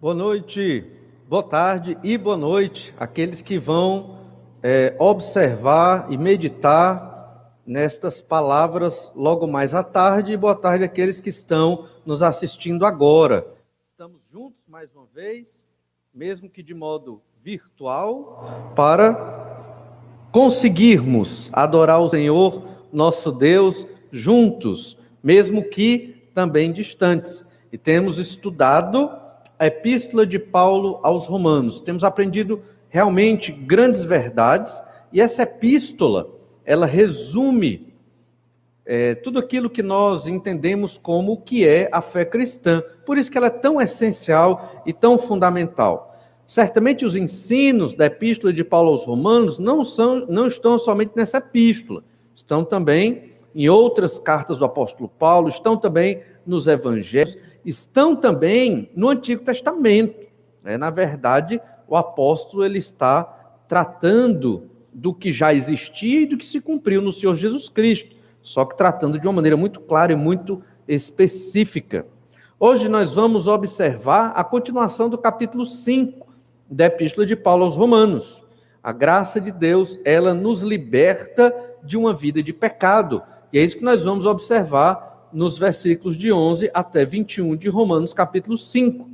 Boa noite, boa tarde e boa noite àqueles que vão é, observar e meditar nestas palavras logo mais à tarde, e boa tarde àqueles que estão nos assistindo agora. Estamos juntos mais uma vez, mesmo que de modo virtual, para conseguirmos adorar o Senhor, nosso Deus, juntos, mesmo que também distantes. E temos estudado a epístola de Paulo aos Romanos. Temos aprendido realmente grandes verdades e essa epístola ela resume é, tudo aquilo que nós entendemos como o que é a fé cristã. Por isso que ela é tão essencial e tão fundamental. Certamente os ensinos da epístola de Paulo aos Romanos não são, não estão somente nessa epístola, estão também em outras cartas do apóstolo Paulo, estão também nos evangelhos, estão também no Antigo Testamento. Né? Na verdade, o apóstolo ele está tratando do que já existia e do que se cumpriu no Senhor Jesus Cristo, só que tratando de uma maneira muito clara e muito específica. Hoje nós vamos observar a continuação do capítulo 5 da Epístola de Paulo aos Romanos. A graça de Deus, ela nos liberta de uma vida de pecado. E é isso que nós vamos observar nos versículos de 11 até 21 de Romanos, capítulo 5.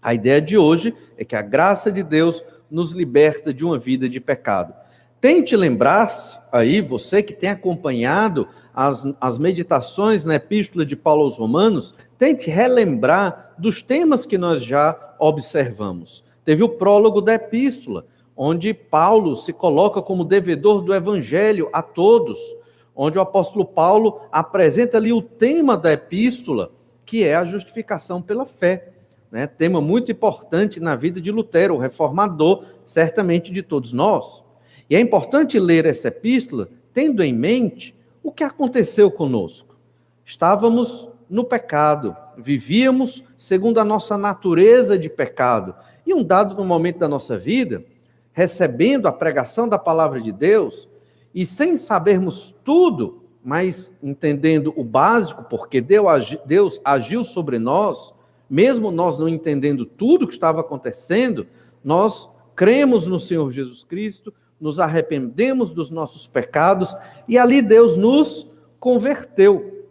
A ideia de hoje é que a graça de Deus nos liberta de uma vida de pecado. Tente lembrar-se, aí, você que tem acompanhado as, as meditações na Epístola de Paulo aos Romanos, tente relembrar dos temas que nós já observamos. Teve o prólogo da Epístola, onde Paulo se coloca como devedor do Evangelho a todos onde o apóstolo Paulo apresenta ali o tema da epístola, que é a justificação pela fé. Né? Tema muito importante na vida de Lutero, o reformador, certamente de todos nós. E é importante ler essa epístola tendo em mente o que aconteceu conosco. Estávamos no pecado, vivíamos segundo a nossa natureza de pecado. E um dado no momento da nossa vida, recebendo a pregação da palavra de Deus, e sem sabermos tudo, mas entendendo o básico, porque Deus agiu sobre nós, mesmo nós não entendendo tudo o que estava acontecendo, nós cremos no Senhor Jesus Cristo, nos arrependemos dos nossos pecados e ali Deus nos converteu.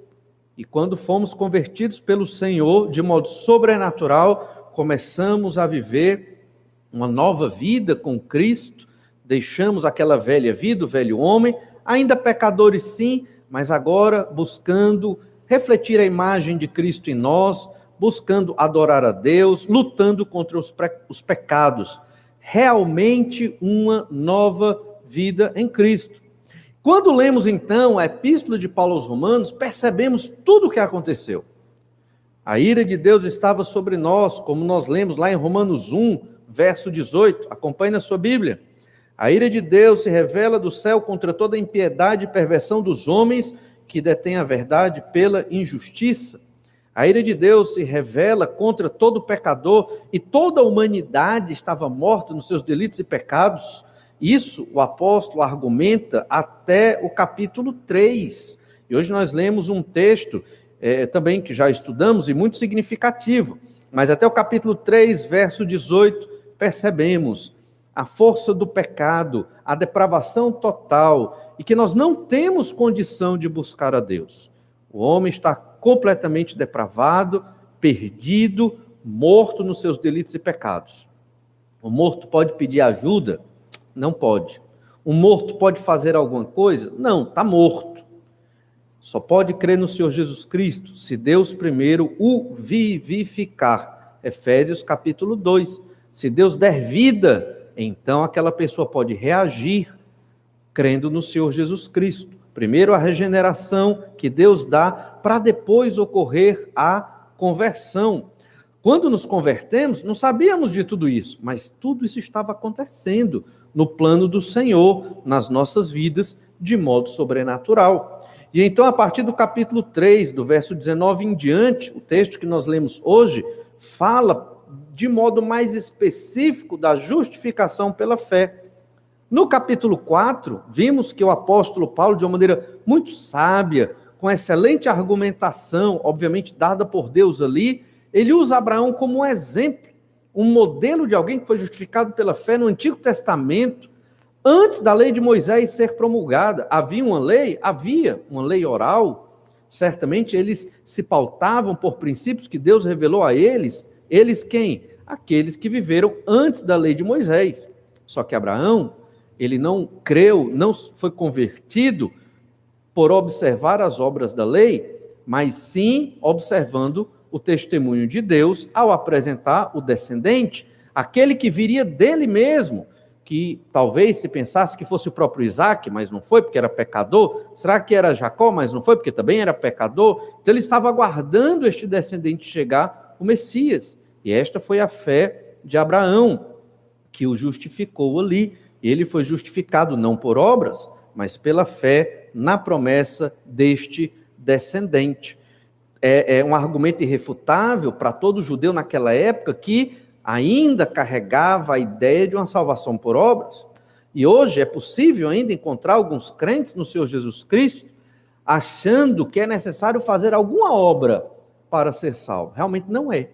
E quando fomos convertidos pelo Senhor de modo sobrenatural, começamos a viver uma nova vida com Cristo, deixamos aquela velha vida, o velho homem, ainda pecadores sim, mas agora buscando refletir a imagem de Cristo em nós, buscando adorar a Deus, lutando contra os, os pecados. Realmente uma nova vida em Cristo. Quando lemos então a Epístola de Paulo aos Romanos, percebemos tudo o que aconteceu. A ira de Deus estava sobre nós, como nós lemos lá em Romanos 1, verso 18. Acompanhe na sua Bíblia. A ira de Deus se revela do céu contra toda impiedade e perversão dos homens que detêm a verdade pela injustiça. A ira de Deus se revela contra todo pecador e toda a humanidade estava morta nos seus delitos e pecados. Isso o apóstolo argumenta até o capítulo 3. E hoje nós lemos um texto é, também que já estudamos e muito significativo. Mas até o capítulo 3, verso 18, percebemos a força do pecado, a depravação total, e que nós não temos condição de buscar a Deus. O homem está completamente depravado, perdido, morto nos seus delitos e pecados. O morto pode pedir ajuda? Não pode. O morto pode fazer alguma coisa? Não, está morto. Só pode crer no Senhor Jesus Cristo se Deus primeiro o vivificar. Efésios capítulo 2. Se Deus der vida então aquela pessoa pode reagir crendo no Senhor Jesus Cristo. Primeiro a regeneração que Deus dá para depois ocorrer a conversão. Quando nos convertemos, não sabíamos de tudo isso, mas tudo isso estava acontecendo no plano do Senhor nas nossas vidas de modo sobrenatural. E então, a partir do capítulo 3, do verso 19 em diante, o texto que nós lemos hoje, fala de modo mais específico da justificação pela fé. No capítulo 4, vimos que o apóstolo Paulo, de uma maneira muito sábia, com excelente argumentação, obviamente dada por Deus ali, ele usa Abraão como um exemplo um modelo de alguém que foi justificado pela fé no Antigo Testamento, antes da lei de Moisés ser promulgada. Havia uma lei? Havia uma lei oral. Certamente eles se pautavam por princípios que Deus revelou a eles. Eles quem? Aqueles que viveram antes da lei de Moisés. Só que Abraão, ele não creu, não foi convertido por observar as obras da lei, mas sim observando o testemunho de Deus ao apresentar o descendente, aquele que viria dele mesmo, que talvez se pensasse que fosse o próprio Isaac, mas não foi porque era pecador. Será que era Jacó, mas não foi porque também era pecador? Então ele estava aguardando este descendente chegar, o Messias. E esta foi a fé de Abraão, que o justificou ali. Ele foi justificado não por obras, mas pela fé na promessa deste descendente é, é um argumento irrefutável para todo judeu naquela época que ainda carregava a ideia de uma salvação por obras. E hoje é possível ainda encontrar alguns crentes no Senhor Jesus Cristo achando que é necessário fazer alguma obra para ser salvo. Realmente não é.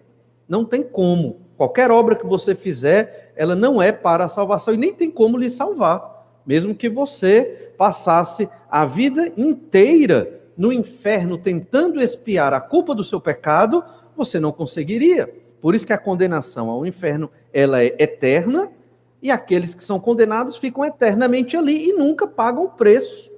Não tem como. Qualquer obra que você fizer, ela não é para a salvação e nem tem como lhe salvar. Mesmo que você passasse a vida inteira no inferno tentando expiar a culpa do seu pecado, você não conseguiria. Por isso que a condenação ao inferno, ela é eterna, e aqueles que são condenados ficam eternamente ali e nunca pagam o preço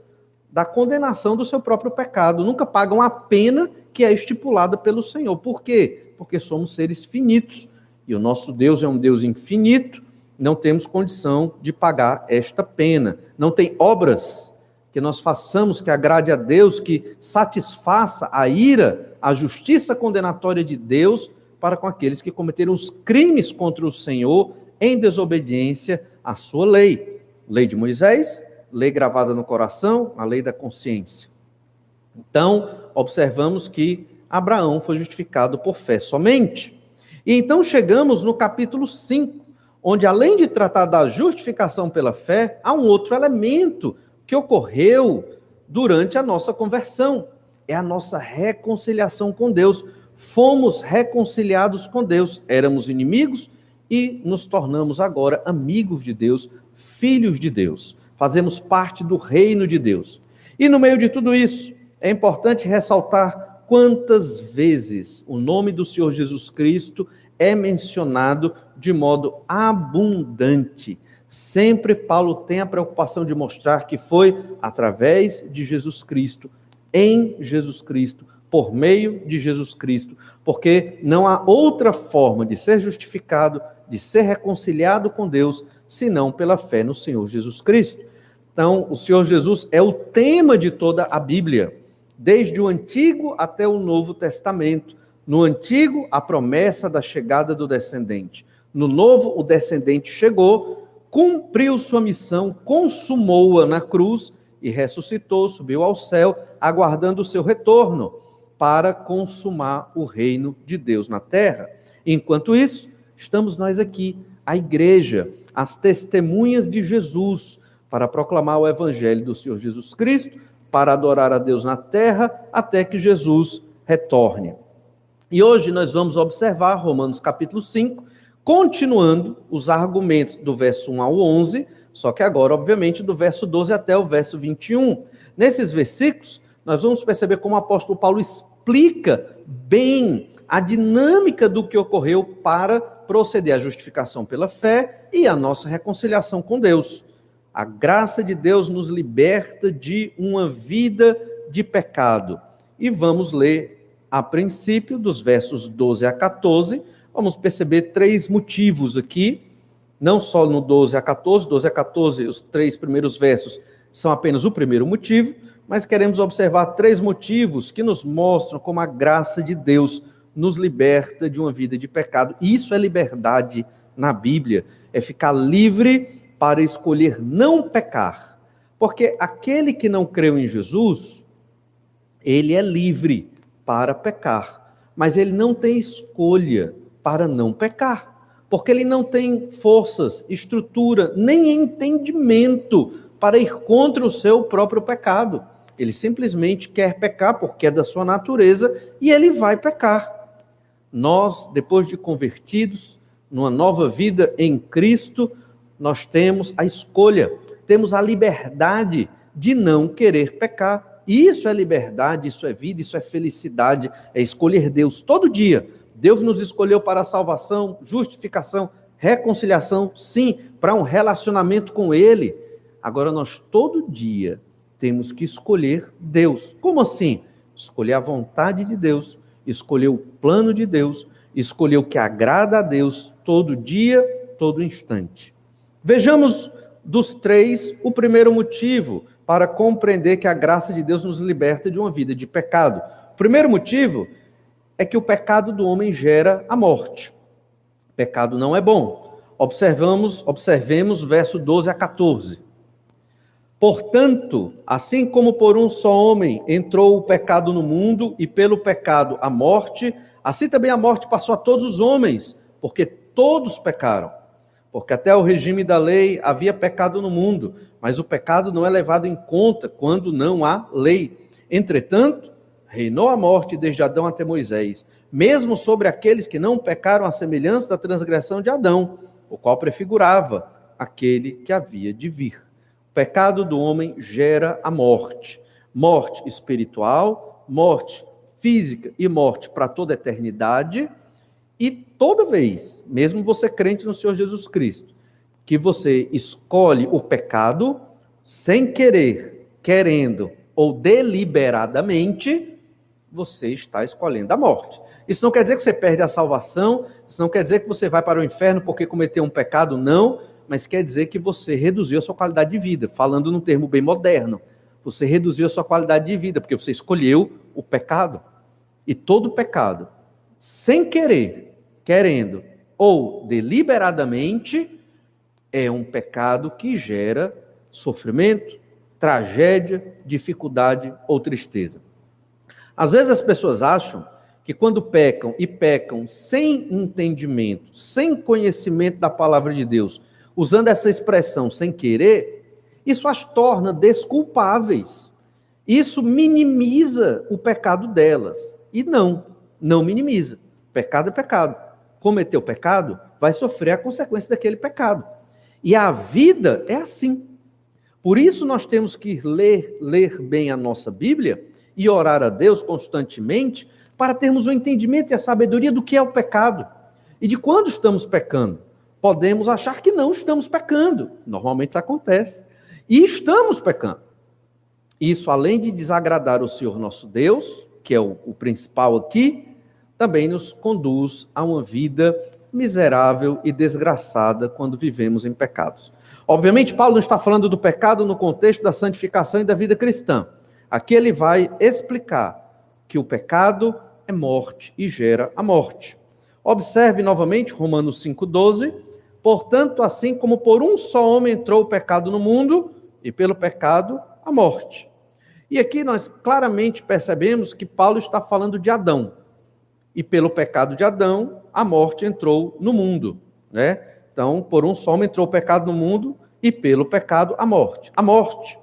da condenação do seu próprio pecado, nunca pagam a pena que é estipulada pelo Senhor. Por quê? Porque somos seres finitos, e o nosso Deus é um Deus infinito, não temos condição de pagar esta pena. Não tem obras que nós façamos que agrade a Deus, que satisfaça a ira, a justiça condenatória de Deus para com aqueles que cometeram os crimes contra o Senhor em desobediência à sua lei. Lei de Moisés, lei gravada no coração, a lei da consciência. Então, observamos que Abraão foi justificado por fé somente. E então chegamos no capítulo 5, onde além de tratar da justificação pela fé, há um outro elemento que ocorreu durante a nossa conversão. É a nossa reconciliação com Deus. Fomos reconciliados com Deus. Éramos inimigos e nos tornamos agora amigos de Deus, filhos de Deus. Fazemos parte do reino de Deus. E no meio de tudo isso, é importante ressaltar quantas vezes o nome do Senhor Jesus Cristo é mencionado de modo abundante Sempre Paulo tem a preocupação de mostrar que foi através de Jesus Cristo, em Jesus Cristo, por meio de Jesus Cristo, porque não há outra forma de ser justificado, de ser reconciliado com Deus, senão pela fé no Senhor Jesus Cristo. Então, o Senhor Jesus é o tema de toda a Bíblia, desde o Antigo até o Novo Testamento. No Antigo, a promessa da chegada do descendente. No Novo, o descendente chegou cumpriu sua missão, consumou-a na cruz e ressuscitou, subiu ao céu, aguardando o seu retorno para consumar o reino de Deus na terra. Enquanto isso, estamos nós aqui, a igreja, as testemunhas de Jesus, para proclamar o evangelho do Senhor Jesus Cristo, para adorar a Deus na terra, até que Jesus retorne. E hoje nós vamos observar Romanos capítulo 5, Continuando os argumentos do verso 1 ao 11, só que agora, obviamente, do verso 12 até o verso 21. Nesses versículos, nós vamos perceber como o apóstolo Paulo explica bem a dinâmica do que ocorreu para proceder à justificação pela fé e a nossa reconciliação com Deus. A graça de Deus nos liberta de uma vida de pecado. E vamos ler a princípio dos versos 12 a 14 vamos perceber três motivos aqui, não só no 12 a 14, 12 a 14, os três primeiros versos são apenas o primeiro motivo, mas queremos observar três motivos que nos mostram como a graça de Deus nos liberta de uma vida de pecado. Isso é liberdade na Bíblia, é ficar livre para escolher não pecar. Porque aquele que não creu em Jesus, ele é livre para pecar, mas ele não tem escolha para não pecar, porque ele não tem forças, estrutura, nem entendimento para ir contra o seu próprio pecado. Ele simplesmente quer pecar porque é da sua natureza e ele vai pecar. Nós, depois de convertidos, numa nova vida em Cristo, nós temos a escolha, temos a liberdade de não querer pecar. Isso é liberdade, isso é vida, isso é felicidade, é escolher Deus todo dia. Deus nos escolheu para salvação, justificação, reconciliação, sim, para um relacionamento com Ele. Agora nós todo dia temos que escolher Deus. Como assim? Escolher a vontade de Deus, escolher o plano de Deus, escolher o que agrada a Deus todo dia, todo instante. Vejamos dos três o primeiro motivo para compreender que a graça de Deus nos liberta de uma vida de pecado. O primeiro motivo é que o pecado do homem gera a morte. Pecado não é bom. Observamos, observemos verso 12 a 14. Portanto, assim como por um só homem entrou o pecado no mundo e pelo pecado a morte, assim também a morte passou a todos os homens, porque todos pecaram. Porque até o regime da lei havia pecado no mundo, mas o pecado não é levado em conta quando não há lei. Entretanto, reinou a morte desde Adão até Moisés, mesmo sobre aqueles que não pecaram à semelhança da transgressão de Adão, o qual prefigurava aquele que havia de vir. O pecado do homem gera a morte. Morte espiritual, morte física e morte para toda a eternidade. E toda vez, mesmo você crente no Senhor Jesus Cristo, que você escolhe o pecado sem querer, querendo ou deliberadamente, você está escolhendo a morte. Isso não quer dizer que você perde a salvação, isso não quer dizer que você vai para o inferno porque cometeu um pecado, não mas quer dizer que você reduziu a sua qualidade de vida, falando num termo bem moderno. Você reduziu a sua qualidade de vida, porque você escolheu o pecado. E todo pecado, sem querer, querendo ou deliberadamente, é um pecado que gera sofrimento, tragédia, dificuldade ou tristeza. Às vezes as pessoas acham que quando pecam e pecam sem entendimento, sem conhecimento da palavra de Deus, usando essa expressão sem querer, isso as torna desculpáveis. Isso minimiza o pecado delas. E não, não minimiza. Pecado é pecado. Cometeu pecado, vai sofrer a consequência daquele pecado. E a vida é assim. Por isso nós temos que ler, ler bem a nossa Bíblia e orar a Deus constantemente para termos o entendimento e a sabedoria do que é o pecado e de quando estamos pecando podemos achar que não estamos pecando. Normalmente isso acontece. E estamos pecando. Isso, além de desagradar o Senhor nosso Deus, que é o, o principal aqui, também nos conduz a uma vida miserável e desgraçada quando vivemos em pecados. Obviamente, Paulo não está falando do pecado no contexto da santificação e da vida cristã. Aqui ele vai explicar que o pecado é morte e gera a morte. Observe novamente Romanos 5,12 Portanto, assim como por um só homem entrou o pecado no mundo, e pelo pecado a morte. E aqui nós claramente percebemos que Paulo está falando de Adão. E pelo pecado de Adão, a morte entrou no mundo, né? Então, por um só entrou o pecado no mundo e pelo pecado a morte. A morte,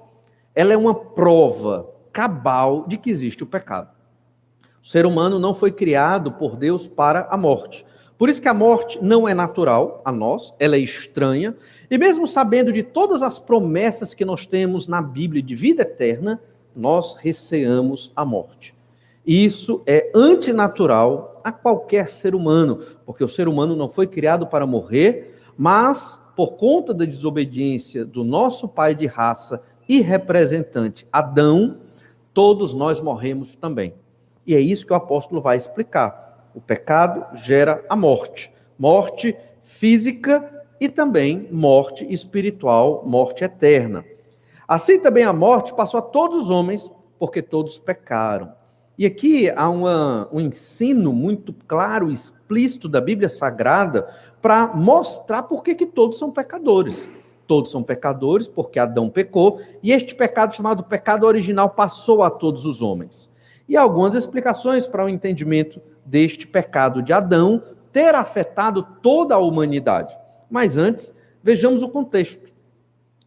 ela é uma prova cabal de que existe o pecado. O ser humano não foi criado por Deus para a morte. Por isso que a morte não é natural a nós, ela é estranha, e mesmo sabendo de todas as promessas que nós temos na Bíblia de vida eterna, nós receamos a morte. Isso é antinatural a qualquer ser humano, porque o ser humano não foi criado para morrer, mas por conta da desobediência do nosso pai de raça e representante Adão, todos nós morremos também. E é isso que o apóstolo vai explicar. O pecado gera a morte, morte física e também morte espiritual, morte eterna. Assim também a morte passou a todos os homens, porque todos pecaram. E aqui há uma, um ensino muito claro, explícito da Bíblia Sagrada para mostrar por que, que todos são pecadores. Todos são pecadores porque Adão pecou, e este pecado chamado pecado original passou a todos os homens. E algumas explicações para o entendimento deste pecado de Adão ter afetado toda a humanidade. Mas antes, vejamos o contexto.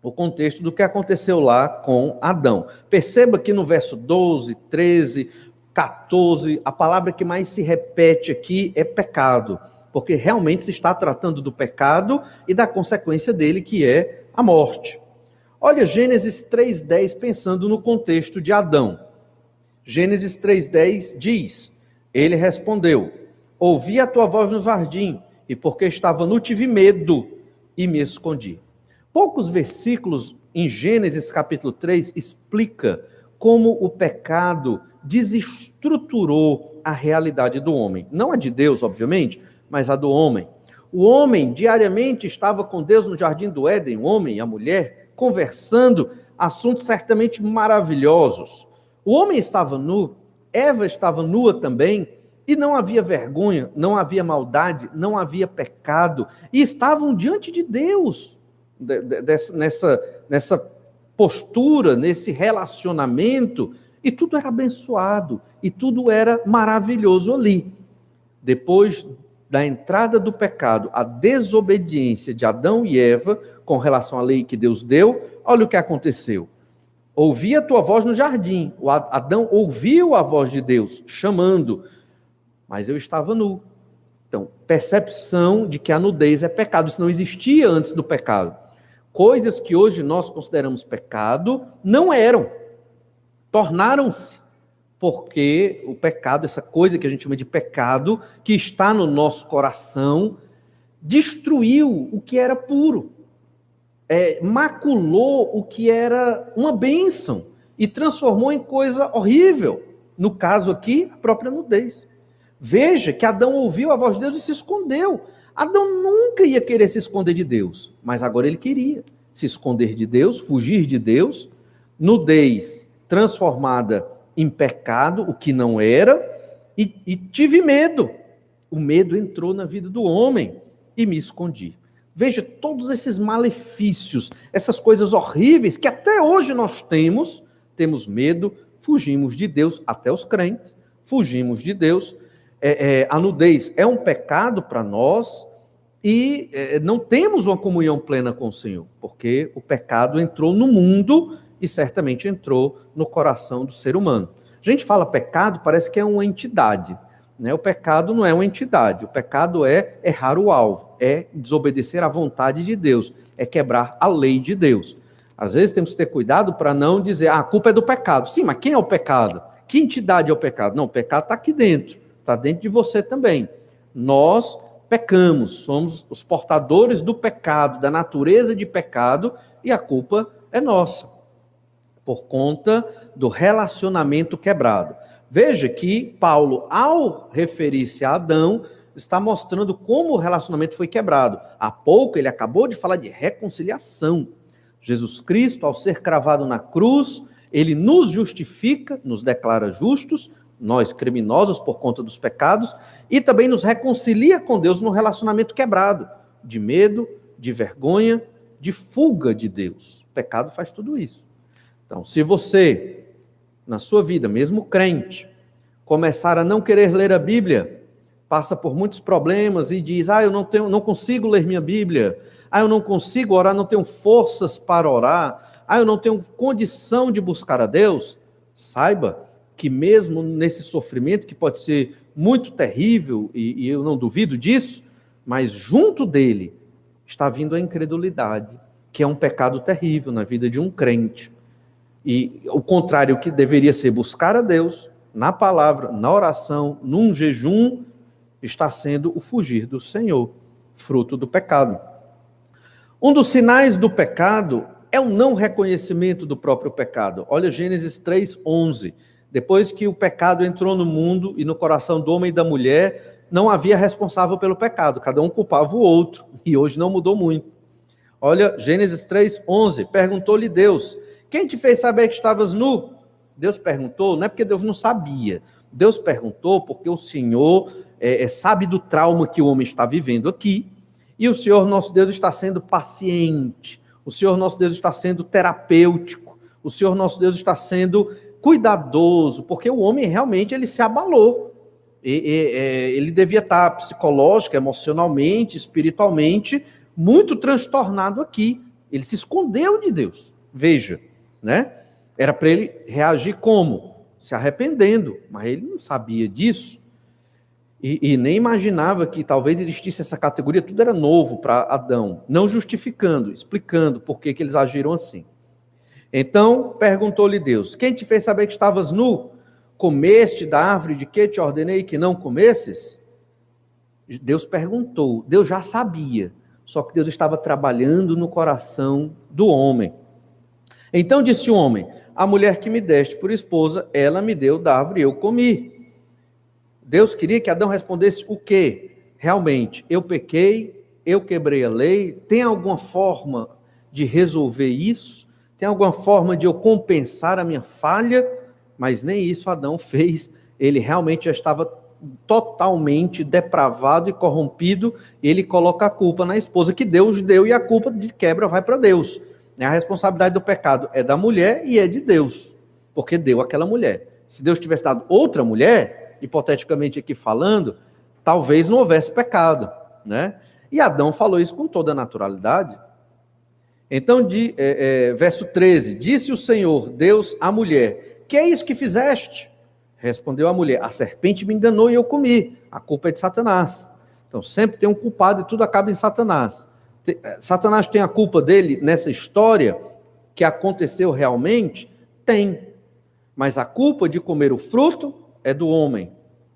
O contexto do que aconteceu lá com Adão. Perceba que no verso 12, 13, 14, a palavra que mais se repete aqui é pecado. porque realmente se está tratando do pecado e da consequência dele, que é a morte. Olha Gênesis 3:10 pensando no contexto de Adão. Gênesis 3:10 diz: Ele respondeu: Ouvi a tua voz no jardim, e porque estava nu tive medo e me escondi. Poucos versículos em Gênesis capítulo 3 explica como o pecado desestruturou a realidade do homem. Não a de Deus, obviamente, mas a do homem. O homem diariamente estava com Deus no jardim do Éden, o homem e a mulher, conversando assuntos certamente maravilhosos. O homem estava nu, Eva estava nua também, e não havia vergonha, não havia maldade, não havia pecado, e estavam diante de Deus, nessa, nessa postura, nesse relacionamento, e tudo era abençoado, e tudo era maravilhoso ali. Depois da entrada do pecado, a desobediência de Adão e Eva com relação à lei que Deus deu, olha o que aconteceu. Ouvi a tua voz no jardim. O Adão ouviu a voz de Deus chamando, mas eu estava nu. Então, percepção de que a nudez é pecado. Isso não existia antes do pecado. Coisas que hoje nós consideramos pecado não eram. Tornaram-se. Porque o pecado, essa coisa que a gente chama de pecado, que está no nosso coração, destruiu o que era puro. É, maculou o que era uma bênção e transformou em coisa horrível. No caso aqui, a própria nudez. Veja que Adão ouviu a voz de Deus e se escondeu. Adão nunca ia querer se esconder de Deus, mas agora ele queria se esconder de Deus, fugir de Deus, nudez transformada em pecado, o que não era, e, e tive medo. O medo entrou na vida do homem e me escondi. Veja todos esses malefícios, essas coisas horríveis que até hoje nós temos, temos medo, fugimos de Deus, até os crentes, fugimos de Deus, é, é, a nudez é um pecado para nós e é, não temos uma comunhão plena com o Senhor, porque o pecado entrou no mundo e certamente entrou no coração do ser humano. A gente fala pecado, parece que é uma entidade. Né? O pecado não é uma entidade, o pecado é errar o alvo, é desobedecer à vontade de Deus, é quebrar a lei de Deus. Às vezes temos que ter cuidado para não dizer, ah, a culpa é do pecado. Sim, mas quem é o pecado? Que entidade é o pecado? Não, o pecado está aqui dentro está dentro de você também. Nós pecamos, somos os portadores do pecado, da natureza de pecado, e a culpa é nossa, por conta do relacionamento quebrado. Veja que Paulo, ao referir-se a Adão, está mostrando como o relacionamento foi quebrado. Há pouco ele acabou de falar de reconciliação. Jesus Cristo, ao ser cravado na cruz, ele nos justifica, nos declara justos, nós criminosos por conta dos pecados, e também nos reconcilia com Deus no relacionamento quebrado, de medo, de vergonha, de fuga de Deus. O pecado faz tudo isso. Então, se você, na sua vida, mesmo crente, começar a não querer ler a Bíblia, passa por muitos problemas e diz: "Ah, eu não tenho, não consigo ler minha Bíblia. Ah, eu não consigo orar, não tenho forças para orar. Ah, eu não tenho condição de buscar a Deus". Saiba que mesmo nesse sofrimento, que pode ser muito terrível, e, e eu não duvido disso, mas junto dele está vindo a incredulidade, que é um pecado terrível na vida de um crente. E o contrário que deveria ser buscar a Deus, na palavra, na oração, num jejum, está sendo o fugir do Senhor, fruto do pecado. Um dos sinais do pecado é o não reconhecimento do próprio pecado. Olha Gênesis 3:11. Depois que o pecado entrou no mundo e no coração do homem e da mulher, não havia responsável pelo pecado, cada um culpava o outro, e hoje não mudou muito. Olha, Gênesis 3:11, perguntou-lhe Deus: "Quem te fez saber que estavas nu?" Deus perguntou, não é porque Deus não sabia. Deus perguntou porque o Senhor é, é, sabe do trauma que o homem está vivendo aqui, e o Senhor nosso Deus está sendo paciente. O Senhor nosso Deus está sendo terapêutico. O Senhor nosso Deus está sendo cuidadoso, porque o homem realmente ele se abalou. E, e, é, ele devia estar psicológica, emocionalmente, espiritualmente muito transtornado aqui. Ele se escondeu de Deus. Veja, né? Era para ele reagir como? Se arrependendo, mas ele não sabia disso. e, e, nem imaginava que talvez existisse essa categoria, tudo era novo para Adão, não justificando, explicando por que, que eles agiram assim. Então perguntou-lhe Deus: Quem te fez saber que estavas nu? Comeste da árvore de que te ordenei que não comesses? Deus perguntou, Deus já sabia, só que Deus estava trabalhando no coração do homem. Então disse o homem: A mulher que me deste por esposa, ela me deu da árvore e eu comi. Deus queria que Adão respondesse o quê? Realmente, eu pequei, eu quebrei a lei, tem alguma forma de resolver isso? Tem alguma forma de eu compensar a minha falha? Mas nem isso Adão fez. Ele realmente já estava totalmente depravado e corrompido. Ele coloca a culpa na esposa que Deus deu e a culpa de quebra vai para Deus. A responsabilidade do pecado é da mulher e é de Deus, porque deu aquela mulher. Se Deus tivesse dado outra mulher, hipoteticamente aqui falando, talvez não houvesse pecado, né? E Adão falou isso com toda a naturalidade. Então, de, é, é, verso 13: Disse o Senhor, Deus, à mulher: Que é isso que fizeste? Respondeu a mulher: A serpente me enganou e eu comi. A culpa é de Satanás. Então, sempre tem um culpado e tudo acaba em Satanás. É, Satanás tem a culpa dele nessa história que aconteceu realmente? Tem. Mas a culpa de comer o fruto é do homem,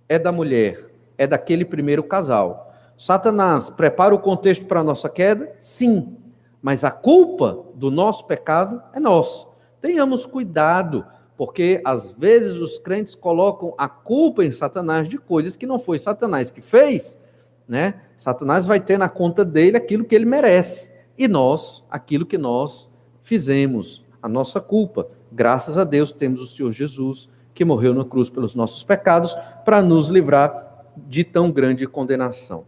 é da mulher, é daquele primeiro casal. Satanás prepara o contexto para a nossa queda? Sim. Mas a culpa do nosso pecado é nossa. Tenhamos cuidado, porque às vezes os crentes colocam a culpa em Satanás de coisas que não foi Satanás que fez, né? Satanás vai ter na conta dele aquilo que ele merece e nós aquilo que nós fizemos, a nossa culpa. Graças a Deus temos o Senhor Jesus que morreu na cruz pelos nossos pecados, para nos livrar de tão grande condenação.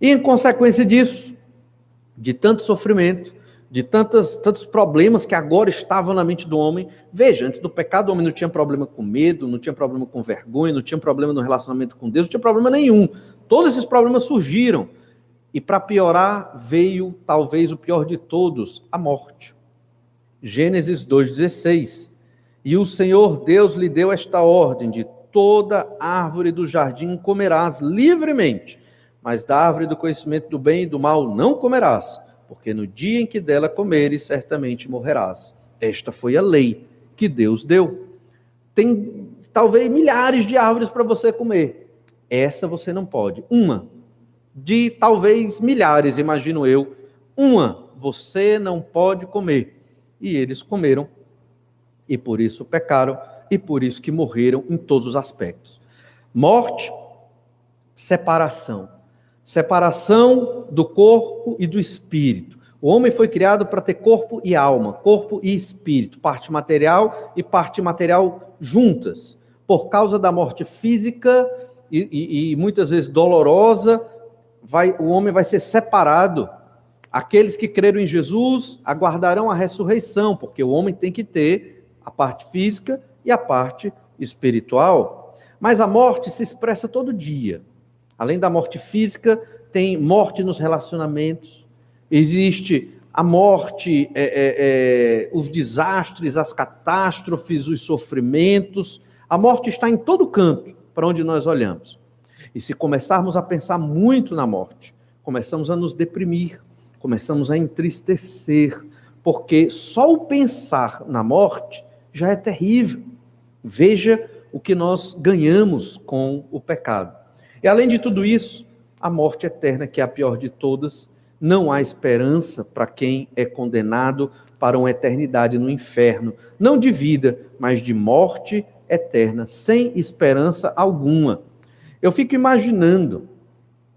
E em consequência disso, de tanto sofrimento, de tantos, tantos problemas que agora estavam na mente do homem. Veja, antes do pecado, o homem não tinha problema com medo, não tinha problema com vergonha, não tinha problema no relacionamento com Deus, não tinha problema nenhum. Todos esses problemas surgiram. E para piorar, veio talvez o pior de todos, a morte. Gênesis 2,16. E o Senhor Deus lhe deu esta ordem: de toda árvore do jardim comerás livremente, mas da árvore do conhecimento do bem e do mal não comerás, porque no dia em que dela comeres, certamente morrerás. Esta foi a lei que Deus deu. Tem talvez milhares de árvores para você comer. Essa você não pode. Uma. De talvez milhares, imagino eu. Uma você não pode comer. E eles comeram e por isso pecaram e por isso que morreram em todos os aspectos. Morte, separação. Separação do corpo e do espírito. O homem foi criado para ter corpo e alma, corpo e espírito, parte material e parte material juntas. Por causa da morte física e, e, e muitas vezes dolorosa, vai, o homem vai ser separado. Aqueles que creram em Jesus aguardarão a ressurreição, porque o homem tem que ter a parte física e a parte espiritual. Mas a morte se expressa todo dia. Além da morte física, tem morte nos relacionamentos, existe a morte, é, é, é, os desastres, as catástrofes, os sofrimentos. A morte está em todo canto para onde nós olhamos. E se começarmos a pensar muito na morte, começamos a nos deprimir, começamos a entristecer, porque só o pensar na morte já é terrível. Veja o que nós ganhamos com o pecado. E além de tudo isso, a morte eterna, que é a pior de todas, não há esperança para quem é condenado para uma eternidade no inferno, não de vida, mas de morte eterna, sem esperança alguma. Eu fico imaginando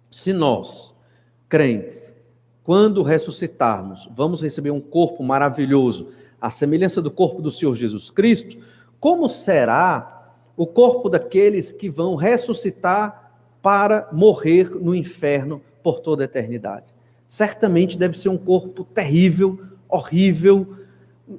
se nós, crentes, quando ressuscitarmos, vamos receber um corpo maravilhoso, a semelhança do corpo do Senhor Jesus Cristo, como será o corpo daqueles que vão ressuscitar para morrer no inferno por toda a eternidade? Certamente deve ser um corpo terrível, horrível,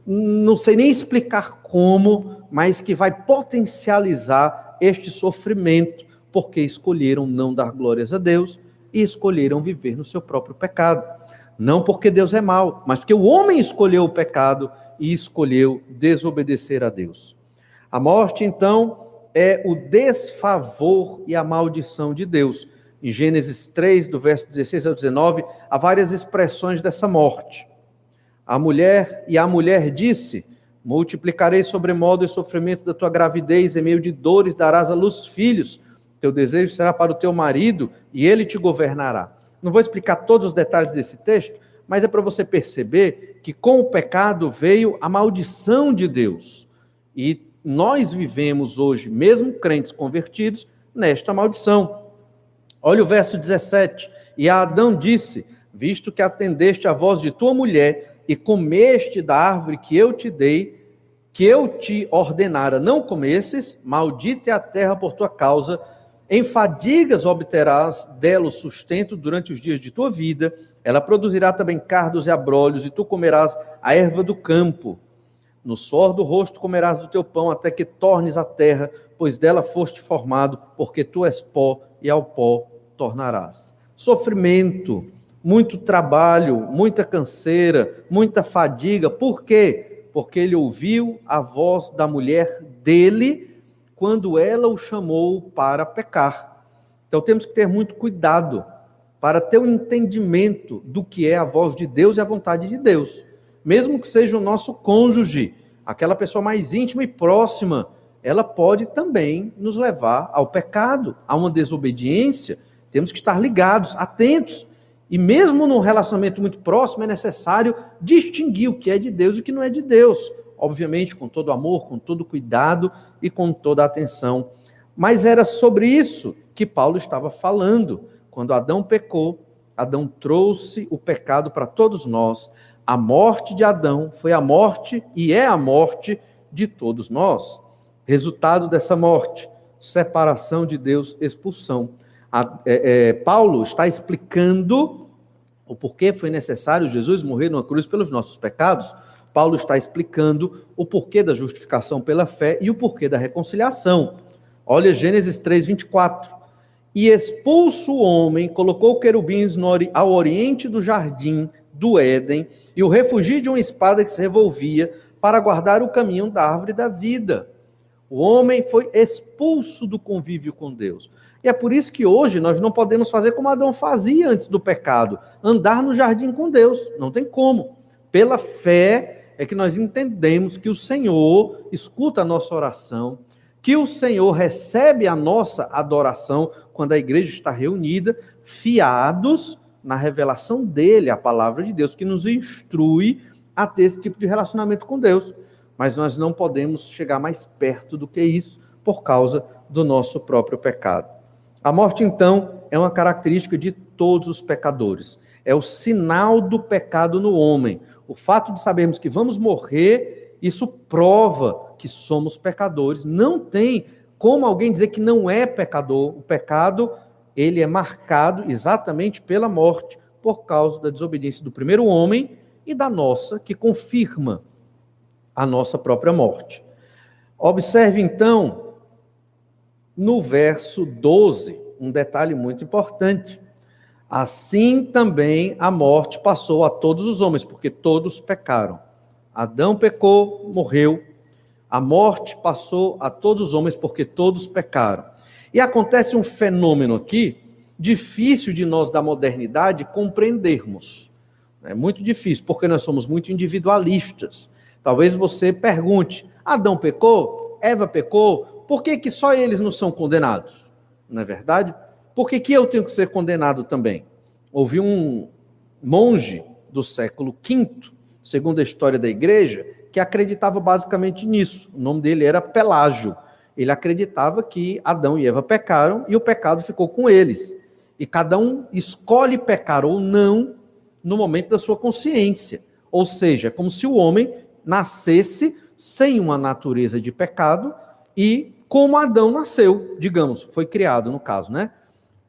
não sei nem explicar como, mas que vai potencializar este sofrimento, porque escolheram não dar glórias a Deus e escolheram viver no seu próprio pecado. Não porque Deus é mau, mas porque o homem escolheu o pecado e escolheu desobedecer a Deus. A morte, então, é o desfavor e a maldição de Deus. Em Gênesis 3, do verso 16 ao 19, há várias expressões dessa morte. A mulher, e a mulher disse: Multiplicarei sobremodo os sofrimentos da tua gravidez, em meio de dores darás à luz filhos. Teu desejo será para o teu marido, e ele te governará. Não vou explicar todos os detalhes desse texto, mas é para você perceber que com o pecado veio a maldição de Deus. E nós vivemos hoje, mesmo crentes convertidos, nesta maldição. Olha o verso 17. E Adão disse: Visto que atendeste a voz de tua mulher e comeste da árvore que eu te dei, que eu te ordenara não comesses, maldita é a terra por tua causa, em fadigas obterás dela o sustento durante os dias de tua vida, ela produzirá também cardos e abrolhos, e tu comerás a erva do campo. No suor do rosto comerás do teu pão, até que tornes a terra, pois dela foste formado, porque tu és pó, e ao pó tornarás. Sofrimento, muito trabalho, muita canseira, muita fadiga. Por quê? Porque ele ouviu a voz da mulher dele quando ela o chamou para pecar. Então temos que ter muito cuidado para ter um entendimento do que é a voz de Deus e a vontade de Deus. Mesmo que seja o nosso cônjuge, aquela pessoa mais íntima e próxima, ela pode também nos levar ao pecado, a uma desobediência temos que estar ligados, atentos. E mesmo num relacionamento muito próximo, é necessário distinguir o que é de Deus e o que não é de Deus. Obviamente, com todo amor, com todo cuidado e com toda atenção. Mas era sobre isso que Paulo estava falando. Quando Adão pecou, Adão trouxe o pecado para todos nós. A morte de Adão foi a morte e é a morte de todos nós. Resultado dessa morte: separação de Deus, expulsão a, é, é, Paulo está explicando o porquê foi necessário Jesus morrer numa cruz pelos nossos pecados. Paulo está explicando o porquê da justificação pela fé e o porquê da reconciliação. Olha Gênesis 3, 24. E expulso o homem, colocou querubins ao oriente do jardim do Éden, e o refugiu de uma espada que se revolvia para guardar o caminho da árvore da vida. O homem foi expulso do convívio com Deus. E é por isso que hoje nós não podemos fazer como Adão fazia antes do pecado, andar no jardim com Deus. Não tem como. Pela fé é que nós entendemos que o Senhor escuta a nossa oração, que o Senhor recebe a nossa adoração quando a igreja está reunida, fiados na revelação dele, a palavra de Deus, que nos instrui a ter esse tipo de relacionamento com Deus. Mas nós não podemos chegar mais perto do que isso por causa do nosso próprio pecado. A morte, então, é uma característica de todos os pecadores. É o sinal do pecado no homem. O fato de sabermos que vamos morrer, isso prova que somos pecadores. Não tem como alguém dizer que não é pecador. O pecado, ele é marcado exatamente pela morte, por causa da desobediência do primeiro homem e da nossa, que confirma a nossa própria morte. Observe então no verso 12, um detalhe muito importante. Assim também a morte passou a todos os homens, porque todos pecaram. Adão pecou, morreu. A morte passou a todos os homens, porque todos pecaram. E acontece um fenômeno aqui, difícil de nós da modernidade compreendermos. É muito difícil, porque nós somos muito individualistas. Talvez você pergunte: Adão pecou? Eva pecou? Por que, que só eles não são condenados? Não é verdade? Por que, que eu tenho que ser condenado também? Houve um monge do século V, segundo a história da igreja, que acreditava basicamente nisso. O nome dele era Pelágio. Ele acreditava que Adão e Eva pecaram e o pecado ficou com eles. E cada um escolhe pecar ou não no momento da sua consciência. Ou seja, é como se o homem nascesse sem uma natureza de pecado e como Adão nasceu, digamos, foi criado no caso, né?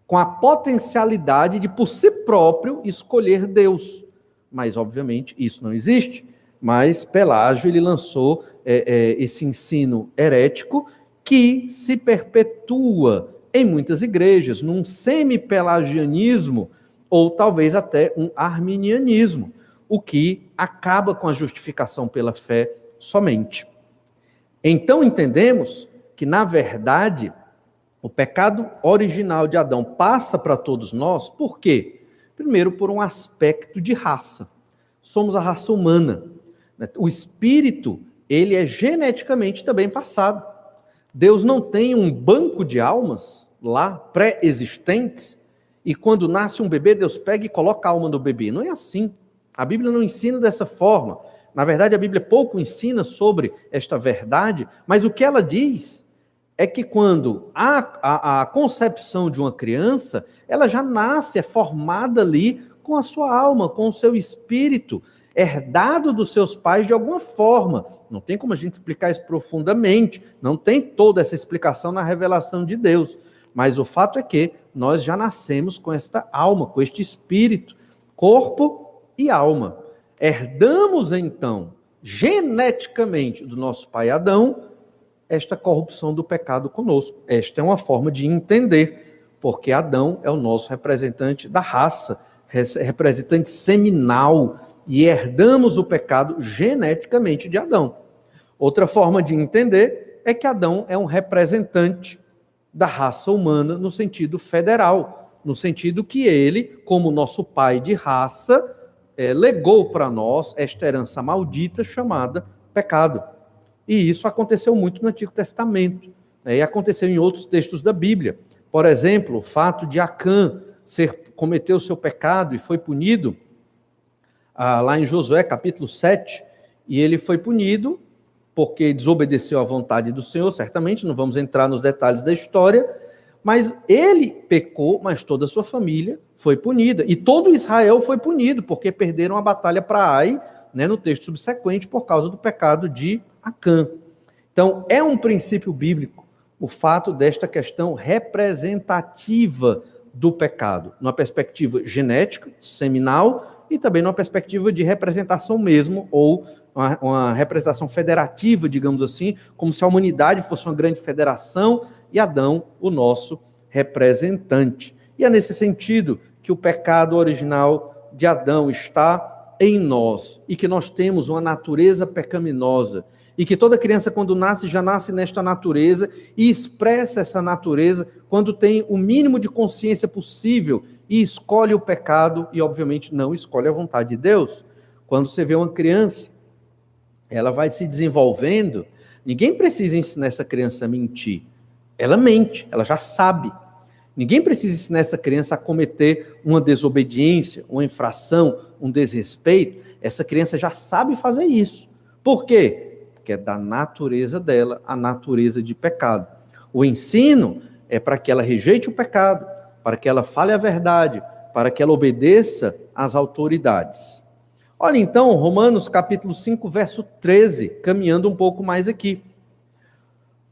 Com a potencialidade de por si próprio escolher Deus. Mas, obviamente, isso não existe. Mas Pelágio ele lançou é, é, esse ensino herético que se perpetua em muitas igrejas, num semi-pelagianismo ou talvez até um arminianismo, o que acaba com a justificação pela fé somente. Então entendemos que, na verdade, o pecado original de Adão passa para todos nós, por quê? Primeiro, por um aspecto de raça. Somos a raça humana. Né? O espírito, ele é geneticamente também passado. Deus não tem um banco de almas lá, pré-existentes, e quando nasce um bebê, Deus pega e coloca a alma do bebê. Não é assim. A Bíblia não ensina dessa forma. Na verdade, a Bíblia pouco ensina sobre esta verdade, mas o que ela diz é que quando a, a, a concepção de uma criança, ela já nasce, é formada ali com a sua alma, com o seu espírito, herdado dos seus pais de alguma forma. Não tem como a gente explicar isso profundamente, não tem toda essa explicação na revelação de Deus. Mas o fato é que nós já nascemos com esta alma, com este espírito, corpo e alma. Herdamos então, geneticamente, do nosso pai Adão, esta corrupção do pecado conosco. Esta é uma forma de entender, porque Adão é o nosso representante da raça, representante seminal, e herdamos o pecado geneticamente de Adão. Outra forma de entender é que Adão é um representante da raça humana no sentido federal, no sentido que ele, como nosso pai de raça, é, legou para nós esta herança maldita chamada pecado. E isso aconteceu muito no Antigo Testamento, né, e aconteceu em outros textos da Bíblia. Por exemplo, o fato de Acã ser, cometer o seu pecado e foi punido, ah, lá em Josué capítulo 7, e ele foi punido porque desobedeceu à vontade do Senhor, certamente, não vamos entrar nos detalhes da história, mas ele pecou, mas toda a sua família foi punida. E todo Israel foi punido, porque perderam a batalha para Ai, né, no texto subsequente, por causa do pecado de Acã. Então, é um princípio bíblico o fato desta questão representativa do pecado, numa perspectiva genética, seminal, e também numa perspectiva de representação mesmo, ou uma, uma, representação federativa, digamos assim, como se a humanidade fosse uma grande federação e Adão, o nosso representante. E é nesse sentido que o pecado original de Adão está em nós e que nós temos uma natureza pecaminosa e que toda criança, quando nasce, já nasce nesta natureza e expressa essa natureza quando tem o mínimo de consciência possível e escolhe o pecado e, obviamente, não escolhe a vontade de Deus. Quando você vê uma criança, ela vai se desenvolvendo, ninguém precisa ensinar essa criança a mentir. Ela mente, ela já sabe. Ninguém precisa ensinar essa criança a cometer uma desobediência, uma infração, um desrespeito. Essa criança já sabe fazer isso. Por quê? que é da natureza dela, a natureza de pecado. O ensino é para que ela rejeite o pecado, para que ela fale a verdade, para que ela obedeça às autoridades. Olha então, Romanos capítulo 5, verso 13, caminhando um pouco mais aqui.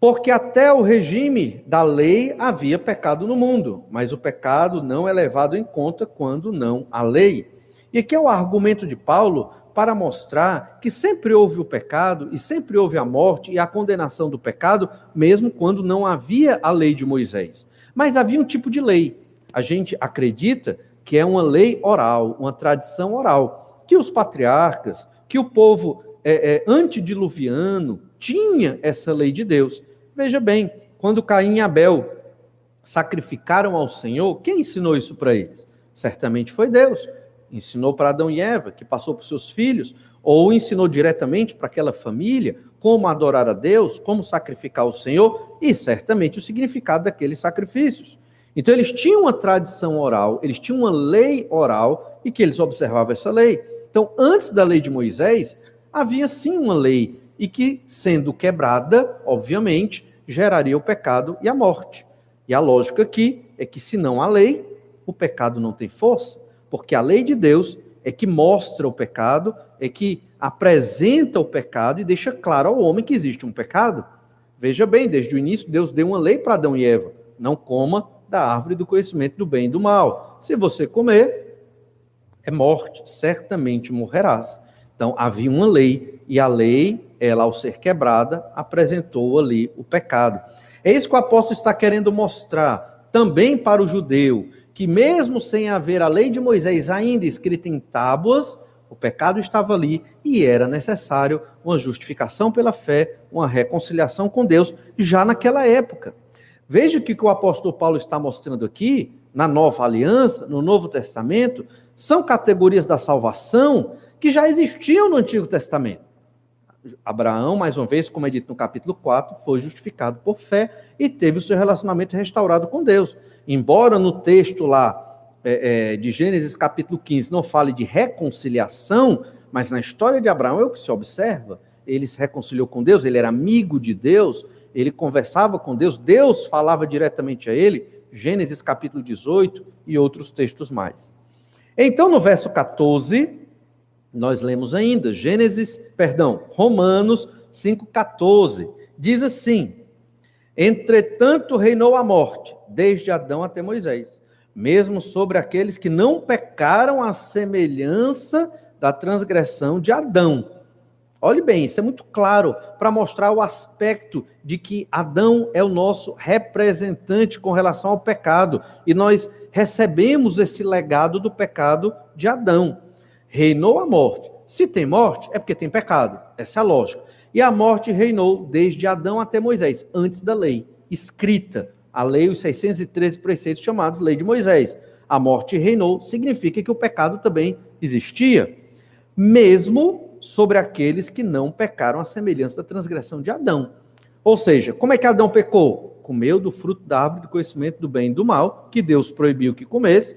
Porque até o regime da lei havia pecado no mundo, mas o pecado não é levado em conta quando não há lei. E aqui é o argumento de Paulo para mostrar que sempre houve o pecado e sempre houve a morte e a condenação do pecado, mesmo quando não havia a lei de Moisés. Mas havia um tipo de lei. A gente acredita que é uma lei oral, uma tradição oral, que os patriarcas, que o povo é, é, antediluviano tinha essa lei de Deus. Veja bem, quando Caim e Abel sacrificaram ao Senhor, quem ensinou isso para eles? Certamente foi Deus ensinou para Adão e Eva, que passou para seus filhos, ou ensinou diretamente para aquela família como adorar a Deus, como sacrificar o Senhor e certamente o significado daqueles sacrifícios. Então eles tinham uma tradição oral, eles tinham uma lei oral e que eles observavam essa lei. Então, antes da lei de Moisés, havia sim uma lei e que, sendo quebrada, obviamente, geraria o pecado e a morte. E a lógica aqui é que se não há lei, o pecado não tem força porque a lei de Deus é que mostra o pecado, é que apresenta o pecado e deixa claro ao homem que existe um pecado. Veja bem, desde o início Deus deu uma lei para Adão e Eva: não coma da árvore do conhecimento do bem e do mal. Se você comer, é morte, certamente morrerás. Então havia uma lei e a lei, ela ao ser quebrada, apresentou ali o pecado. É isso que o apóstolo está querendo mostrar também para o judeu que mesmo sem haver a lei de Moisés ainda escrita em tábuas, O pecado estava ali e era necessário uma justificação pela fé, uma reconciliação com Deus, já naquela época. Veja o que o apóstolo Paulo está mostrando aqui, na nova aliança, no Novo Testamento, são categorias da salvação que já existiam no Antigo Testamento. Abraão, mais uma vez, como é dito no capítulo 4, foi justificado por fé e teve o seu relacionamento restaurado com Deus. Embora no texto lá é, é, de Gênesis capítulo 15 não fale de reconciliação, mas na história de Abraão é o que se observa. Ele se reconciliou com Deus, ele era amigo de Deus, ele conversava com Deus, Deus falava diretamente a ele, Gênesis capítulo 18 e outros textos mais. Então, no verso 14, nós lemos ainda, Gênesis, perdão, Romanos 5,14. Diz assim: Entretanto reinou a morte, desde Adão até Moisés, mesmo sobre aqueles que não pecaram à semelhança da transgressão de Adão. Olhe bem, isso é muito claro para mostrar o aspecto de que Adão é o nosso representante com relação ao pecado e nós recebemos esse legado do pecado de Adão reinou a morte. Se tem morte, é porque tem pecado. Essa é a lógica. E a morte reinou desde Adão até Moisés, antes da lei, escrita. A lei, os 613 preceitos chamados Lei de Moisés. A morte reinou significa que o pecado também existia, mesmo sobre aqueles que não pecaram à semelhança da transgressão de Adão. Ou seja, como é que Adão pecou? Comeu do fruto da árvore do conhecimento do bem e do mal, que Deus proibiu que comesse,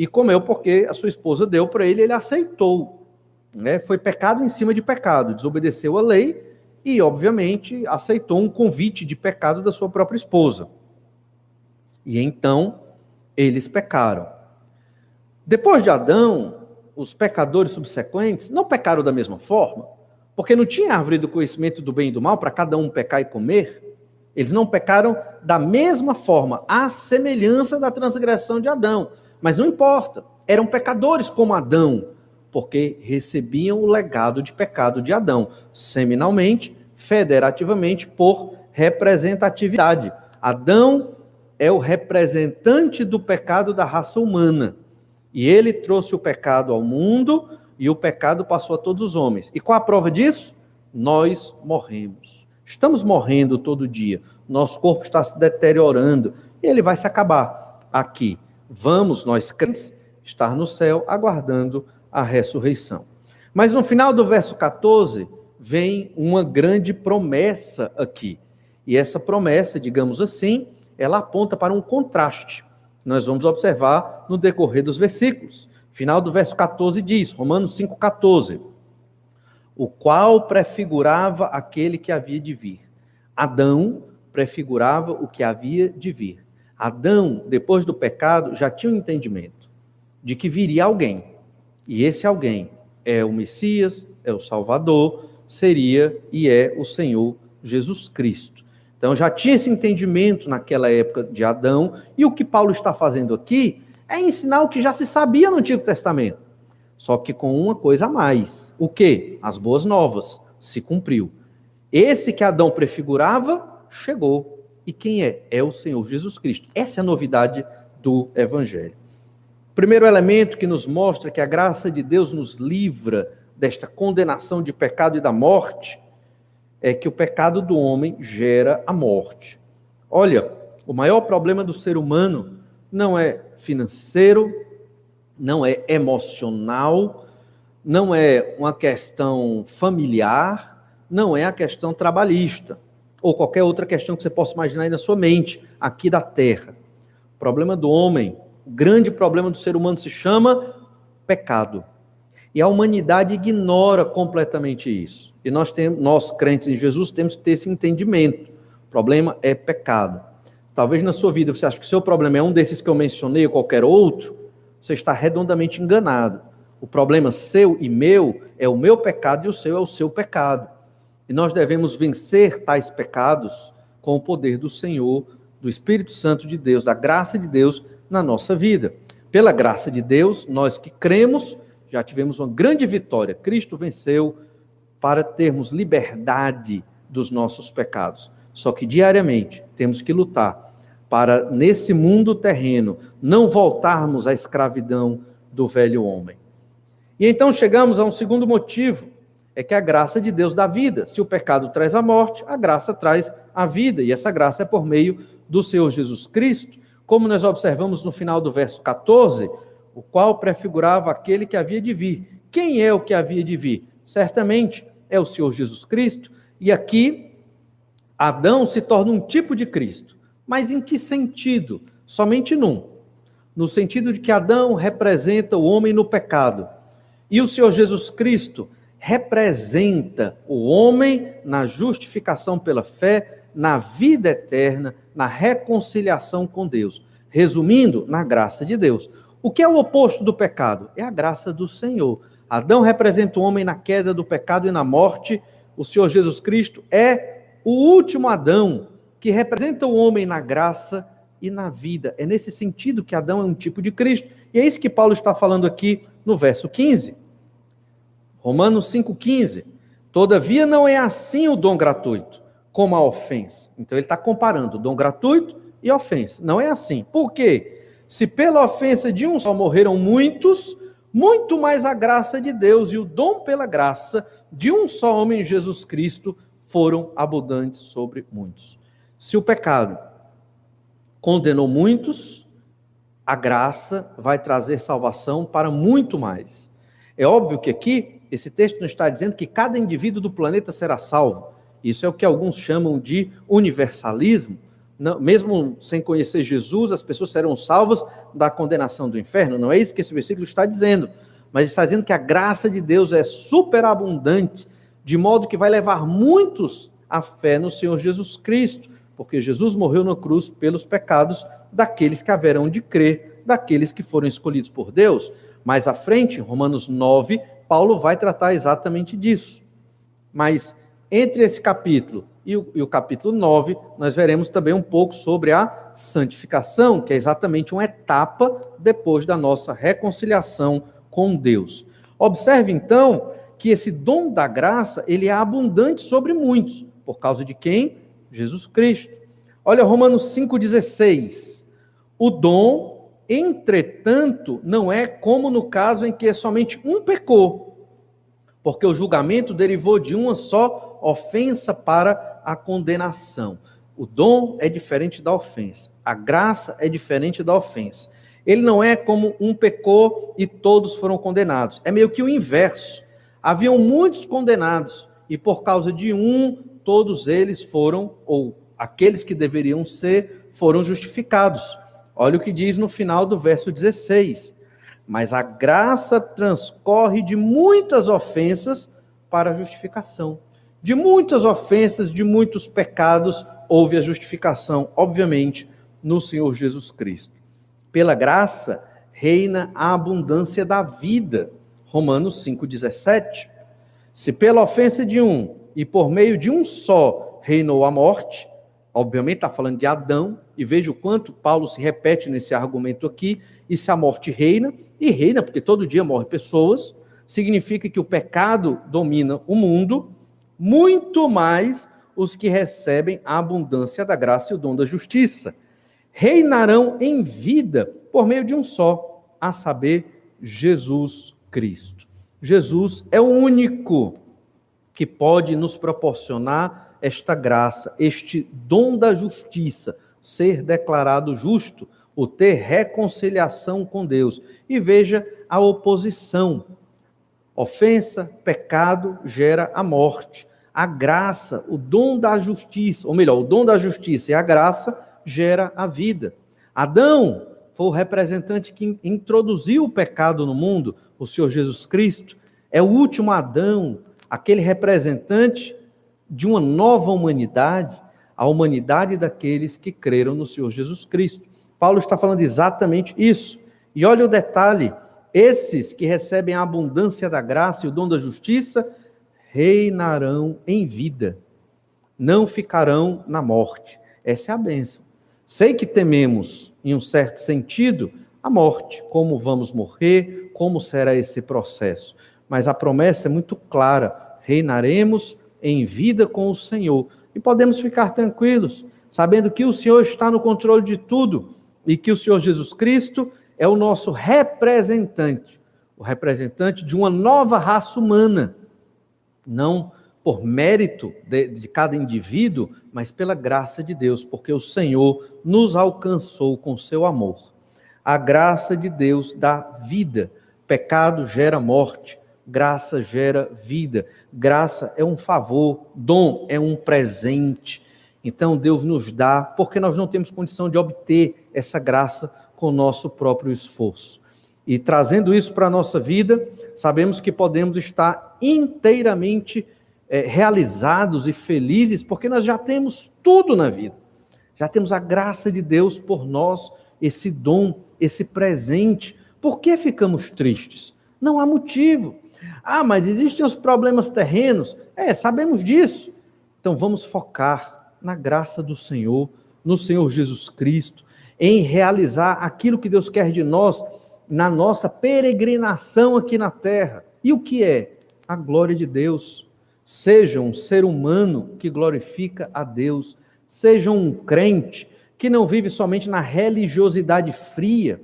e comeu porque a sua esposa deu para ele, ele aceitou. Né? Foi pecado em cima de pecado, desobedeceu a lei e, obviamente, aceitou um convite de pecado da sua própria esposa. E então eles pecaram. Depois de Adão, os pecadores subsequentes não pecaram da mesma forma, porque não tinha árvore do conhecimento do bem e do mal para cada um pecar e comer. Eles não pecaram da mesma forma, à semelhança da transgressão de Adão. Mas não importa, eram pecadores como Adão, porque recebiam o legado de pecado de Adão, seminalmente, federativamente, por representatividade. Adão é o representante do pecado da raça humana. E ele trouxe o pecado ao mundo e o pecado passou a todos os homens. E qual a prova disso? Nós morremos. Estamos morrendo todo dia. Nosso corpo está se deteriorando e ele vai se acabar aqui vamos, nós crentes, estar no céu aguardando a ressurreição. Mas no final do verso 14, vem uma grande promessa aqui. E essa promessa, digamos assim, ela aponta para um contraste. Nós vamos observar no decorrer dos versículos. Final do verso 14 diz, Romanos 5,14: O qual prefigurava aquele que havia de vir. Adão prefigurava o que havia de vir. Adão, depois do pecado, já tinha um entendimento de que viria alguém. E esse alguém é o Messias, é o Salvador, seria e é o Senhor Jesus Cristo. Então já tinha esse entendimento naquela época de Adão, e o que Paulo está fazendo aqui é ensinar o que já se sabia no Antigo Testamento, só que com uma coisa a mais. O que? As boas novas. Se cumpriu. Esse que Adão prefigurava, chegou. E quem é? É o Senhor Jesus Cristo. Essa é a novidade do Evangelho. Primeiro elemento que nos mostra que a graça de Deus nos livra desta condenação de pecado e da morte é que o pecado do homem gera a morte. Olha, o maior problema do ser humano não é financeiro, não é emocional, não é uma questão familiar, não é a questão trabalhista ou qualquer outra questão que você possa imaginar aí na sua mente, aqui da Terra. O problema do homem, o grande problema do ser humano se chama pecado. E a humanidade ignora completamente isso. E nós, temos, nós crentes em Jesus, temos que ter esse entendimento. O problema é pecado. Talvez na sua vida você ache que seu problema é um desses que eu mencionei ou qualquer outro, você está redondamente enganado. O problema seu e meu é o meu pecado e o seu é o seu pecado. E nós devemos vencer tais pecados com o poder do Senhor, do Espírito Santo de Deus, da graça de Deus na nossa vida. Pela graça de Deus, nós que cremos, já tivemos uma grande vitória. Cristo venceu para termos liberdade dos nossos pecados. Só que diariamente temos que lutar para, nesse mundo terreno, não voltarmos à escravidão do velho homem. E então chegamos a um segundo motivo, é que a graça de Deus dá vida. Se o pecado traz a morte, a graça traz a vida, e essa graça é por meio do Senhor Jesus Cristo, como nós observamos no final do verso 14, o qual prefigurava aquele que havia de vir. Quem é o que havia de vir? Certamente é o Senhor Jesus Cristo, e aqui Adão se torna um tipo de Cristo. Mas em que sentido? Somente num. No sentido de que Adão representa o homem no pecado. E o Senhor Jesus Cristo representa o homem na justificação pela fé, na vida eterna, na reconciliação com Deus. Resumindo, na graça de Deus. O que é o oposto do pecado? É a graça do Senhor. Adão representa o homem na queda do pecado e na morte. O Senhor Jesus Cristo é o último Adão, que representa o homem na graça e na vida. É nesse sentido que Adão é um tipo de Cristo. E é isso que Paulo está falando aqui no verso 15. Romanos 5,15. Todavia não é assim o dom gratuito, como a ofensa. Então ele está comparando dom gratuito e ofensa. Não é assim. Por quê? Se pela ofensa de um só morreram muitos, muito mais a graça de Deus e o dom pela graça de um só homem, Jesus Cristo, foram abundantes sobre muitos. Se o pecado condenou muitos, a graça vai trazer salvação para muito mais. É óbvio que aqui esse texto não está dizendo que cada indivíduo do planeta será salvo. Isso é o que alguns chamam de universalismo. Não, mesmo sem conhecer Jesus, as pessoas serão salvas da condenação do inferno. Não é isso que esse versículo está dizendo. Mas está dizendo que a graça de Deus é superabundante, de modo que vai levar muitos à fé no Senhor Jesus Cristo, porque Jesus morreu na cruz pelos pecados daqueles que haverão de crer, daqueles que foram escolhidos por Deus. Mais à frente, Romanos 9, Paulo vai tratar exatamente disso. Mas entre esse capítulo e o, e o, capítulo 9, nós veremos também um pouco sobre a santificação, que é exatamente uma etapa depois da nossa reconciliação com Deus. Observe então que esse dom da graça, ele é abundante sobre muitos, por causa de quem? Jesus Cristo. Olha Romanos 5:16. O dom Entretanto, não é como no caso em que somente um pecou, porque o julgamento derivou de uma só ofensa para a condenação. O dom é diferente da ofensa, a graça é diferente da ofensa. Ele não é como um pecou e todos foram condenados. É meio que o inverso. Haviam muitos condenados e por causa de um, todos eles foram, ou aqueles que deveriam ser, foram justificados. Olha o que diz no final do verso 16. Mas a graça transcorre de muitas ofensas para a justificação. De muitas ofensas, de muitos pecados, houve a justificação, obviamente, no Senhor Jesus Cristo. Pela graça, reina a abundância da vida. Romanos 5,17. Se pela ofensa de um e por meio de um só reinou a morte, obviamente está falando de Adão, e veja o quanto Paulo se repete nesse argumento aqui, e se a morte reina, e reina porque todo dia morrem pessoas, significa que o pecado domina o mundo, muito mais os que recebem a abundância da graça e o dom da justiça. Reinarão em vida por meio de um só, a saber, Jesus Cristo. Jesus é o único que pode nos proporcionar esta graça, este dom da justiça, ser declarado justo, o ter reconciliação com Deus. E veja a oposição. Ofensa, pecado gera a morte. A graça, o dom da justiça, ou melhor, o dom da justiça e a graça gera a vida. Adão foi o representante que introduziu o pecado no mundo, o Senhor Jesus Cristo. É o último Adão, aquele representante de uma nova humanidade, a humanidade daqueles que creram no Senhor Jesus Cristo. Paulo está falando exatamente isso. E olha o detalhe: esses que recebem a abundância da graça e o dom da justiça reinarão em vida, não ficarão na morte. Essa é a bênção. Sei que tememos, em um certo sentido, a morte, como vamos morrer, como será esse processo. Mas a promessa é muito clara: reinaremos em vida com o Senhor. E podemos ficar tranquilos, sabendo que o Senhor está no controle de tudo e que o Senhor Jesus Cristo é o nosso representante, o representante de uma nova raça humana, não por mérito de, de, cada indivíduo, mas pela graça de Deus, porque o Senhor nos alcançou com seu amor. A graça de Deus dá vida, pecado gera morte, graça gera vida. Graça é um favor, dom é um presente. Então Deus nos dá, porque nós não temos condição de obter essa graça com o nosso próprio esforço. E trazendo isso para a nossa vida, sabemos que podemos estar inteiramente é, realizados e felizes, porque nós já temos tudo na vida. Já temos a graça de Deus por nós, esse dom, esse presente. Por que ficamos tristes? Não há motivo. Ah, mas existem os problemas terrenos. É, sabemos disso. Então vamos focar na graça do Senhor, no Senhor Jesus Cristo, em realizar aquilo que Deus quer de nós na nossa peregrinação aqui na terra. E o que é? A glória de Deus. Seja um ser humano que glorifica a Deus. Seja um crente que não vive somente na religiosidade fria.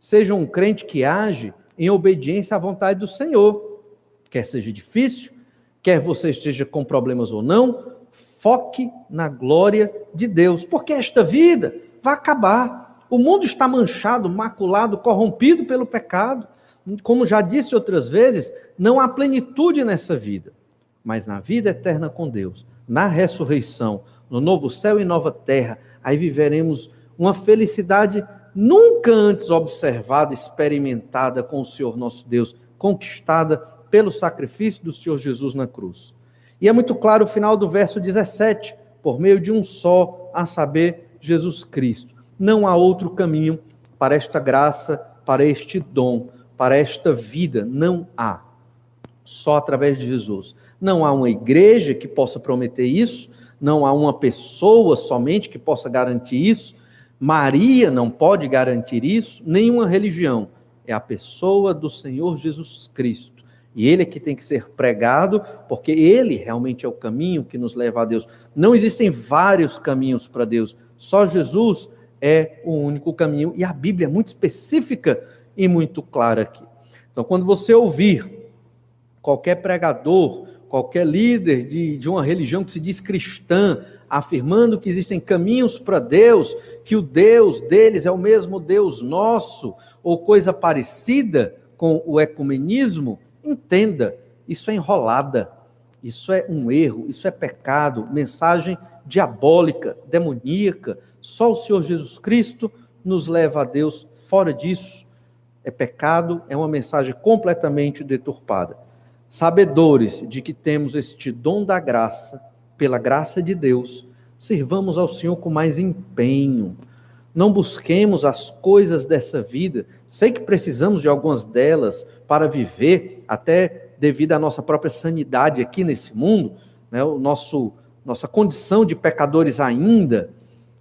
Seja um crente que age em obediência à vontade do Senhor. Quer seja difícil, quer você esteja com problemas ou não, foque na glória de Deus, porque esta vida vai acabar. O mundo está manchado, maculado, corrompido pelo pecado. Como já disse outras vezes, não há plenitude nessa vida. Mas na vida eterna com Deus, na ressurreição, no novo céu e nova terra, aí viveremos uma felicidade nunca antes observada, experimentada com o Senhor nosso Deus, conquistada pelo sacrifício do Senhor Jesus na cruz. E é muito claro o final do verso 17, por meio de um só, a saber, Jesus Cristo. Não há outro caminho para esta graça, para este dom, para esta vida. Não há. Só através de Jesus. Não há uma igreja que possa prometer isso, não há uma pessoa somente que possa garantir isso. Maria não pode garantir isso, nenhuma religião. É a pessoa do Senhor Jesus Cristo. E ele é que tem que ser pregado, porque ele realmente é o caminho que nos leva a Deus. Não existem vários caminhos para Deus, só Jesus é o único caminho, e a Bíblia é muito específica e muito clara aqui. Então, quando você ouvir qualquer pregador, qualquer líder de, de uma religião que se diz cristã, afirmando que existem caminhos para Deus, que o Deus deles é o mesmo Deus nosso, ou coisa parecida com o ecumenismo, entenda, isso é enrolada, isso é um erro, isso é pecado, mensagem diabólica, demoníaca, só o Senhor Jesus Cristo nos leva a Deus. Fora disso, é pecado, é uma mensagem completamente deturpada. Sabedores de que temos este dom da graça, pela graça de Deus, sirvamos ao Senhor com mais empenho. Não busquemos as coisas dessa vida. Sei que precisamos de algumas delas para viver, até devido à nossa própria sanidade aqui nesse mundo, né? o nosso nossa condição de pecadores ainda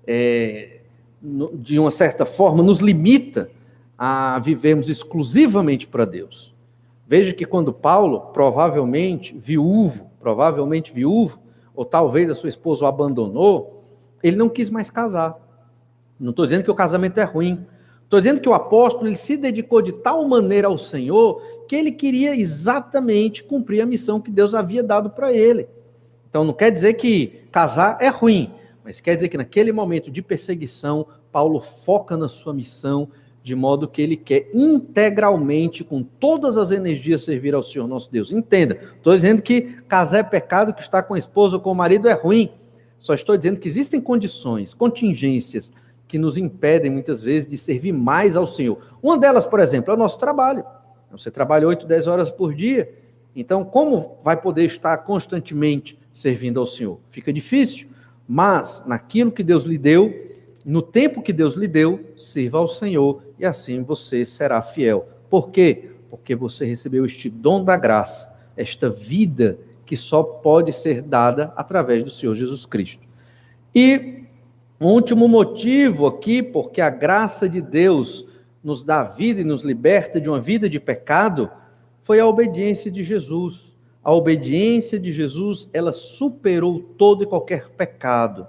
é, de uma certa forma, nos limita a vivermos exclusivamente para Deus. Veja que quando Paulo, provavelmente viúvo, provavelmente viúvo, ou talvez a sua esposa o abandonou, ele não quis mais casar. Não estou dizendo que o casamento é ruim. Estou dizendo que o apóstolo ele se dedicou de tal maneira ao Senhor que ele queria exatamente cumprir a missão que Deus havia dado para ele. Então não quer dizer que casar é ruim, mas quer dizer que naquele momento de perseguição, Paulo foca na sua missão, de modo que ele quer integralmente, com todas as energias, servir ao Senhor nosso Deus. Entenda, estou dizendo que casar é pecado, que estar com a esposa ou com o marido é ruim. Só estou dizendo que existem condições, contingências, que nos impedem muitas vezes de servir mais ao Senhor. Uma delas, por exemplo, é o nosso trabalho. Você trabalha 8, 10 horas por dia. Então, como vai poder estar constantemente servindo ao Senhor? Fica difícil. Mas naquilo que Deus lhe deu, no tempo que Deus lhe deu, sirva ao Senhor e assim você será fiel. Por quê? Porque você recebeu este dom da graça, esta vida que só pode ser dada através do Senhor Jesus Cristo. E um último motivo aqui, porque a graça de Deus nos dá vida e nos liberta de uma vida de pecado, foi a obediência de Jesus a obediência de Jesus, ela superou todo e qualquer pecado.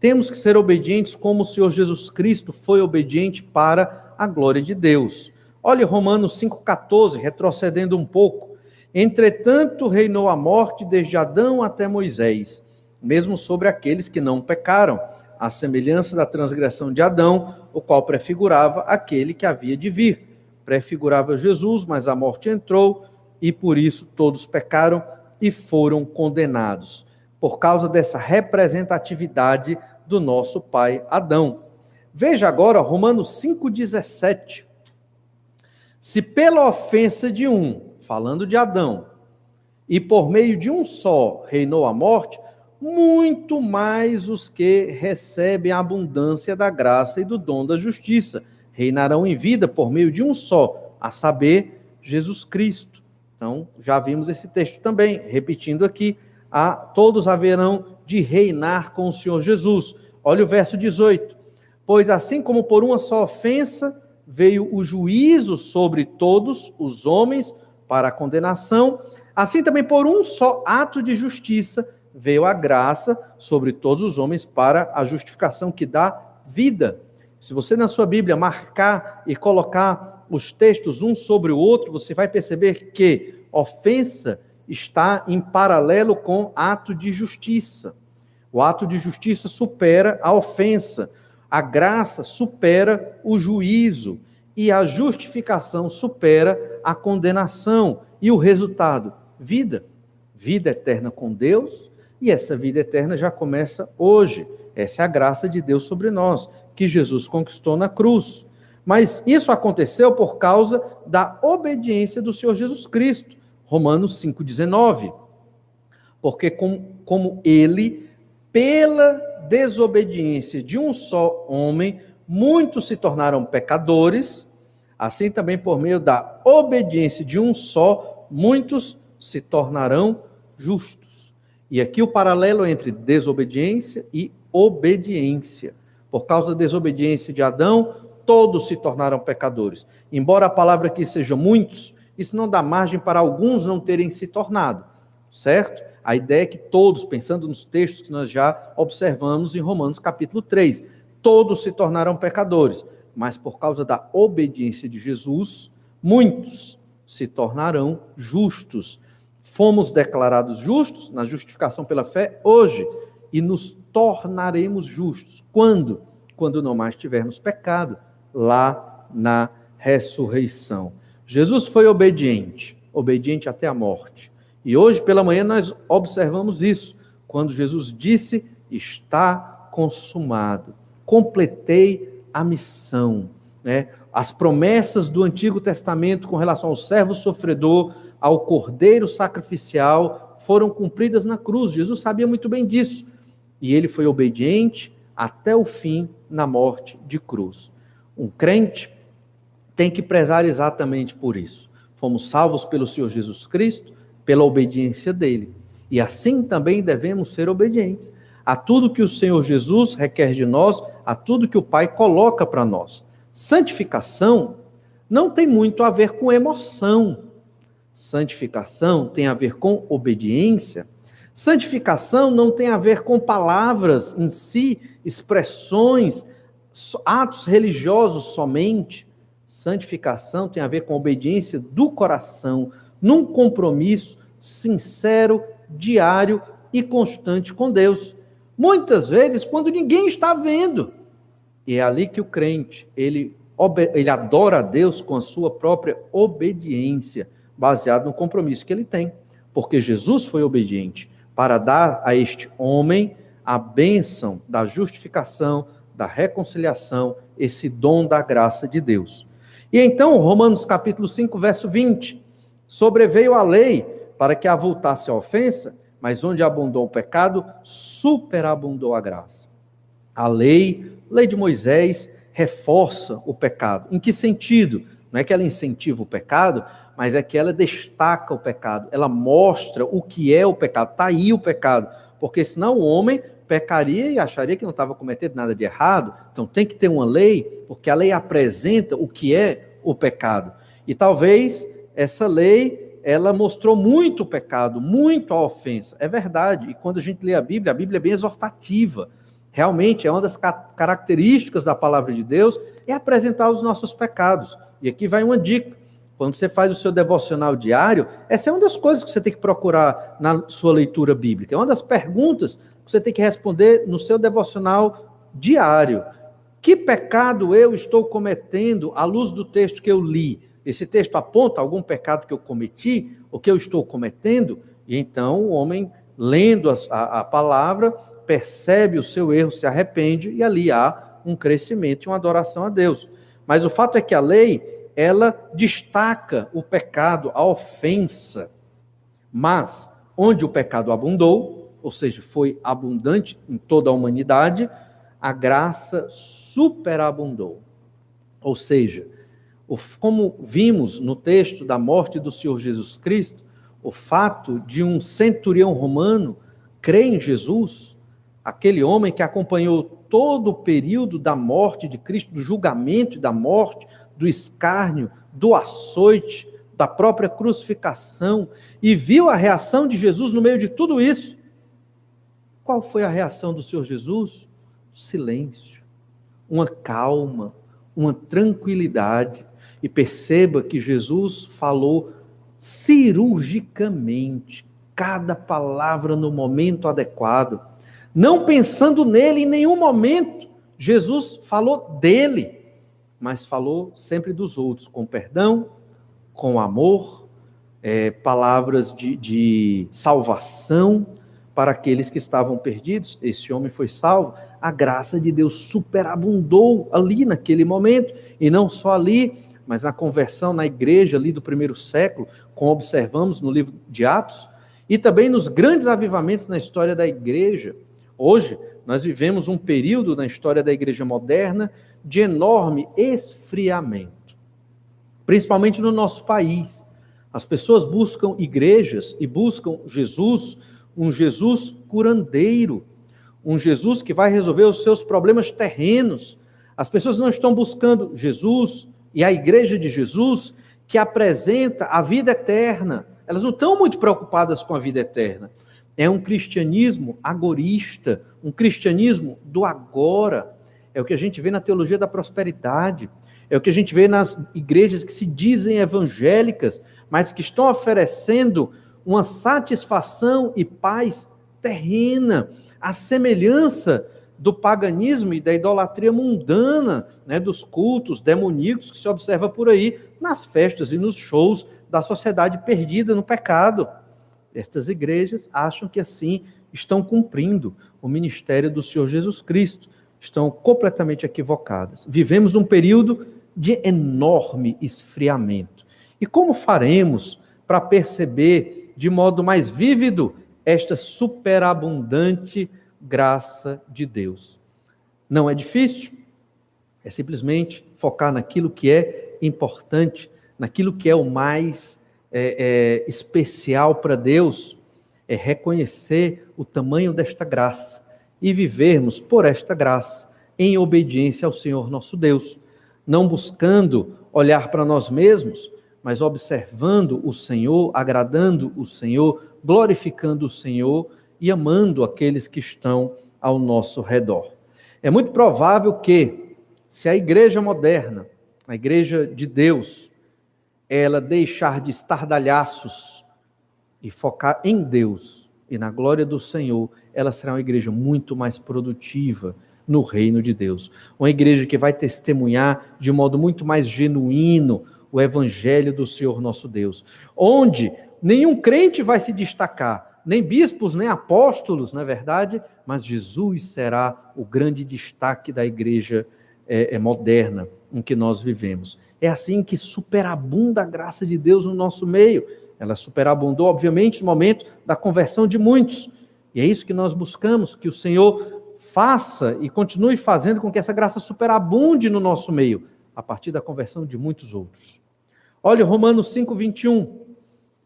Temos que ser obedientes como o Senhor Jesus Cristo foi obediente para a glória de Deus. Olhe Romanos 5,14, retrocedendo um pouco. Entretanto, reinou a morte desde Adão até Moisés, mesmo sobre aqueles que não pecaram, à semelhança da transgressão de Adão, o qual prefigurava aquele que havia de vir. Prefigurava Jesus, mas a morte entrou, e por isso todos pecaram e foram condenados, por causa dessa representatividade do nosso pai Adão. Veja agora Romanos 5,17. Se pela ofensa de um, falando de Adão, e por meio de um só reinou a morte, muito mais os que recebem a abundância da graça e do dom da justiça reinarão em vida por meio de um só, a saber, Jesus Cristo. Então, já vimos esse texto também, repetindo aqui, a todos haverão de reinar com o Senhor Jesus. Olha o verso 18. Pois assim como por uma só ofensa veio o juízo sobre todos os homens para a condenação, assim também por um só ato de justiça veio a graça sobre todos os homens para a justificação que dá vida. Se você na sua Bíblia marcar e colocar os textos um sobre o outro, você vai perceber que ofensa está em paralelo com ato de justiça. O ato de justiça supera a ofensa. A graça supera o juízo e a justificação supera a condenação. E o resultado? Vida. Vida eterna com Deus, e essa vida eterna já começa hoje. Essa é a graça de Deus sobre nós, que Jesus conquistou na cruz. Mas isso aconteceu por causa da obediência do Senhor Jesus Cristo. Romanos 5,19. Porque, como, como ele, pela desobediência de um só homem, muitos se tornaram pecadores, assim também por meio da obediência de um só, muitos se tornarão justos. E aqui o paralelo entre desobediência e obediência. Por causa da desobediência de Adão, todos se tornaram pecadores. Embora a palavra aqui seja muitos, isso não dá margem para alguns não terem se tornado, certo? A ideia é que todos, pensando nos textos que nós já observamos em Romanos capítulo 3, todos se tornaram pecadores, mas por causa da obediência de Jesus, muitos se tornarão justos. Fomos declarados justos na justificação pela fé hoje e nos tornaremos justos. Quando? Quando não mais tivermos pecado, lá na ressurreição. Jesus foi obediente, obediente até a morte. E hoje pela manhã nós observamos isso, quando Jesus disse: Está consumado, completei a missão. Né? As promessas do Antigo Testamento com relação ao servo sofredor, ao cordeiro sacrificial, foram cumpridas na cruz. Jesus sabia muito bem disso. E ele foi obediente até o fim na morte de cruz. Um crente tem que prezar exatamente por isso. Fomos salvos pelo Senhor Jesus Cristo, pela obediência dele. E assim também devemos ser obedientes a tudo que o Senhor Jesus requer de nós, a tudo que o Pai coloca para nós. Santificação não tem muito a ver com emoção. Santificação tem a ver com obediência. Santificação não tem a ver com palavras em si, expressões, atos religiosos somente. Santificação tem a ver com obediência do coração, num compromisso sincero, diário e constante com Deus. Muitas vezes quando ninguém está vendo. E é ali que o crente, ele, ele adora a Deus com a sua própria obediência, baseado no compromisso que ele tem. Porque Jesus foi obediente para dar a este homem a bênção da justificação, da reconciliação, esse dom da graça de Deus. E então, Romanos capítulo 5, verso 20, sobreveio a lei para que avultasse a ofensa, mas onde abundou o pecado, superabundou a graça. A lei, lei de Moisés, reforça o pecado. Em que sentido? Não é que ela incentiva o pecado, mas é que ela destaca o pecado, ela mostra o que é o pecado. Está aí o pecado, porque senão o homem pecaria e acharia que não estava cometendo nada de errado. Então tem que ter uma lei, porque a lei apresenta o que é o pecado. E talvez essa lei ela mostrou muito o pecado, muito a ofensa. É verdade. E quando a gente lê a Bíblia, a Bíblia é bem exortativa. Realmente é uma das características da palavra de Deus é apresentar os nossos pecados. E aqui vai uma dica. Quando você faz o seu devocional diário, essa é uma das coisas que você tem que procurar na sua leitura bíblica. É uma das perguntas que você tem que responder no seu devocional diário. Que pecado eu estou cometendo à luz do texto que eu li? Esse texto aponta algum pecado que eu cometi, ou que eu estou cometendo? E então o homem, lendo a, a, a palavra, percebe o seu erro, se arrepende, e ali há um crescimento e uma adoração a Deus. Mas o fato é que a lei, ela destaca o pecado, a ofensa. Mas onde o pecado abundou, ou seja, foi abundante em toda a humanidade, a graça superabundou. Ou seja, como vimos no texto da morte do Senhor Jesus Cristo, o fato de um centurião romano crer em Jesus, aquele homem que acompanhou todo o período da morte de Cristo, do julgamento e da morte, do escárnio, do açoite, da própria crucificação, e viu a reação de Jesus no meio de tudo isso. Qual foi a reação do Senhor Jesus? Silêncio, uma calma, uma tranquilidade. E perceba que Jesus falou cirurgicamente, cada palavra no momento adequado, não pensando nele em nenhum momento. Jesus falou dele, mas falou sempre dos outros, com perdão, com amor, é, palavras de, de salvação para aqueles que estavam perdidos. Esse homem foi salvo. A graça de Deus superabundou ali naquele momento, e não só ali, mas na conversão na igreja ali do primeiro século, como observamos no livro de Atos, e também nos grandes avivamentos na história da igreja. Hoje, nós vivemos um período na história da igreja moderna de enorme esfriamento, principalmente no nosso país. As pessoas buscam igrejas e buscam Jesus, um Jesus curandeiro, um Jesus que vai resolver os seus problemas terrenos. As pessoas não estão buscando Jesus e a igreja de Jesus que apresenta a vida eterna. Elas não estão muito preocupadas com a vida eterna. É um cristianismo agorista, um cristianismo do agora. É o que a gente vê na teologia da prosperidade. É o que a gente vê nas igrejas que se dizem evangélicas, mas que estão oferecendo uma satisfação e paz terrena, a semelhança do paganismo e da idolatria mundana, né, dos cultos demoníacos que se observa por aí nas festas e nos shows da sociedade perdida no pecado. Estas igrejas acham que assim estão cumprindo o ministério do Senhor Jesus Cristo, estão completamente equivocadas. Vivemos um período de enorme esfriamento. E como faremos para perceber de modo mais vívido esta superabundante graça de Deus. Não é difícil, é simplesmente focar naquilo que é importante, naquilo que é o mais é, é, especial para Deus, é reconhecer o tamanho desta graça e vivermos por esta graça, em obediência ao Senhor nosso Deus, não buscando olhar para nós mesmos, mas observando o Senhor, agradando o Senhor, glorificando o Senhor e amando aqueles que estão ao nosso redor. É muito provável que, se a igreja moderna, a igreja de Deus, ela deixar de estardalhaços e focar em Deus e na glória do Senhor, ela será uma igreja muito mais produtiva no reino de Deus. Uma igreja que vai testemunhar de modo muito mais genuíno o evangelho do Senhor nosso Deus, onde nenhum crente vai se destacar, nem bispos, nem apóstolos, não é verdade? Mas Jesus será o grande destaque da igreja é, é, moderna em que nós vivemos. É assim que superabunda a graça de Deus no nosso meio. Ela superabundou, obviamente, no momento da conversão de muitos. E é isso que nós buscamos, que o Senhor faça e continue fazendo com que essa graça superabunde no nosso meio, a partir da conversão de muitos outros. Olha Romanos 5, 21.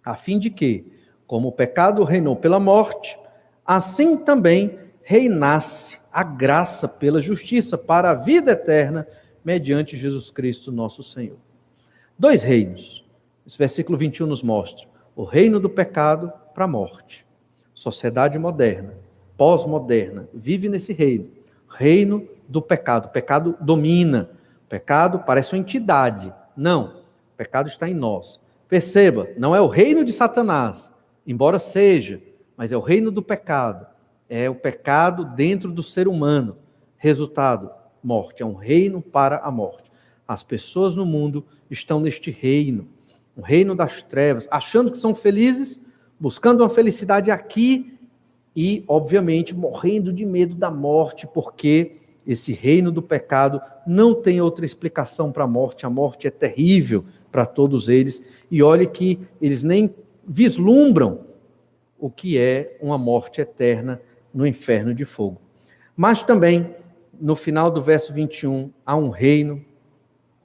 A fim de que, como o pecado reinou pela morte, assim também reinasse a graça pela justiça para a vida eterna, mediante Jesus Cristo, nosso Senhor. Dois reinos. Esse versículo 21 nos mostra o reino do pecado para a morte. Sociedade moderna, pós-moderna, vive nesse reino. Reino do pecado. O pecado domina. O pecado parece uma entidade. Não, o pecado está em nós. Perceba, não é o reino de Satanás, embora seja, mas é o reino do pecado. É o pecado dentro do ser humano. Resultado: morte. É um reino para a morte. As pessoas no mundo estão neste reino, um reino das trevas, achando que são felizes, buscando uma felicidade aqui e, obviamente, morrendo de medo da morte, porque esse reino do pecado não tem outra explicação para a morte. A morte é terrível para todos eles. E olhe que eles nem vislumbram o que é uma morte eterna no inferno de fogo. Mas também, no final do verso 21, há um reino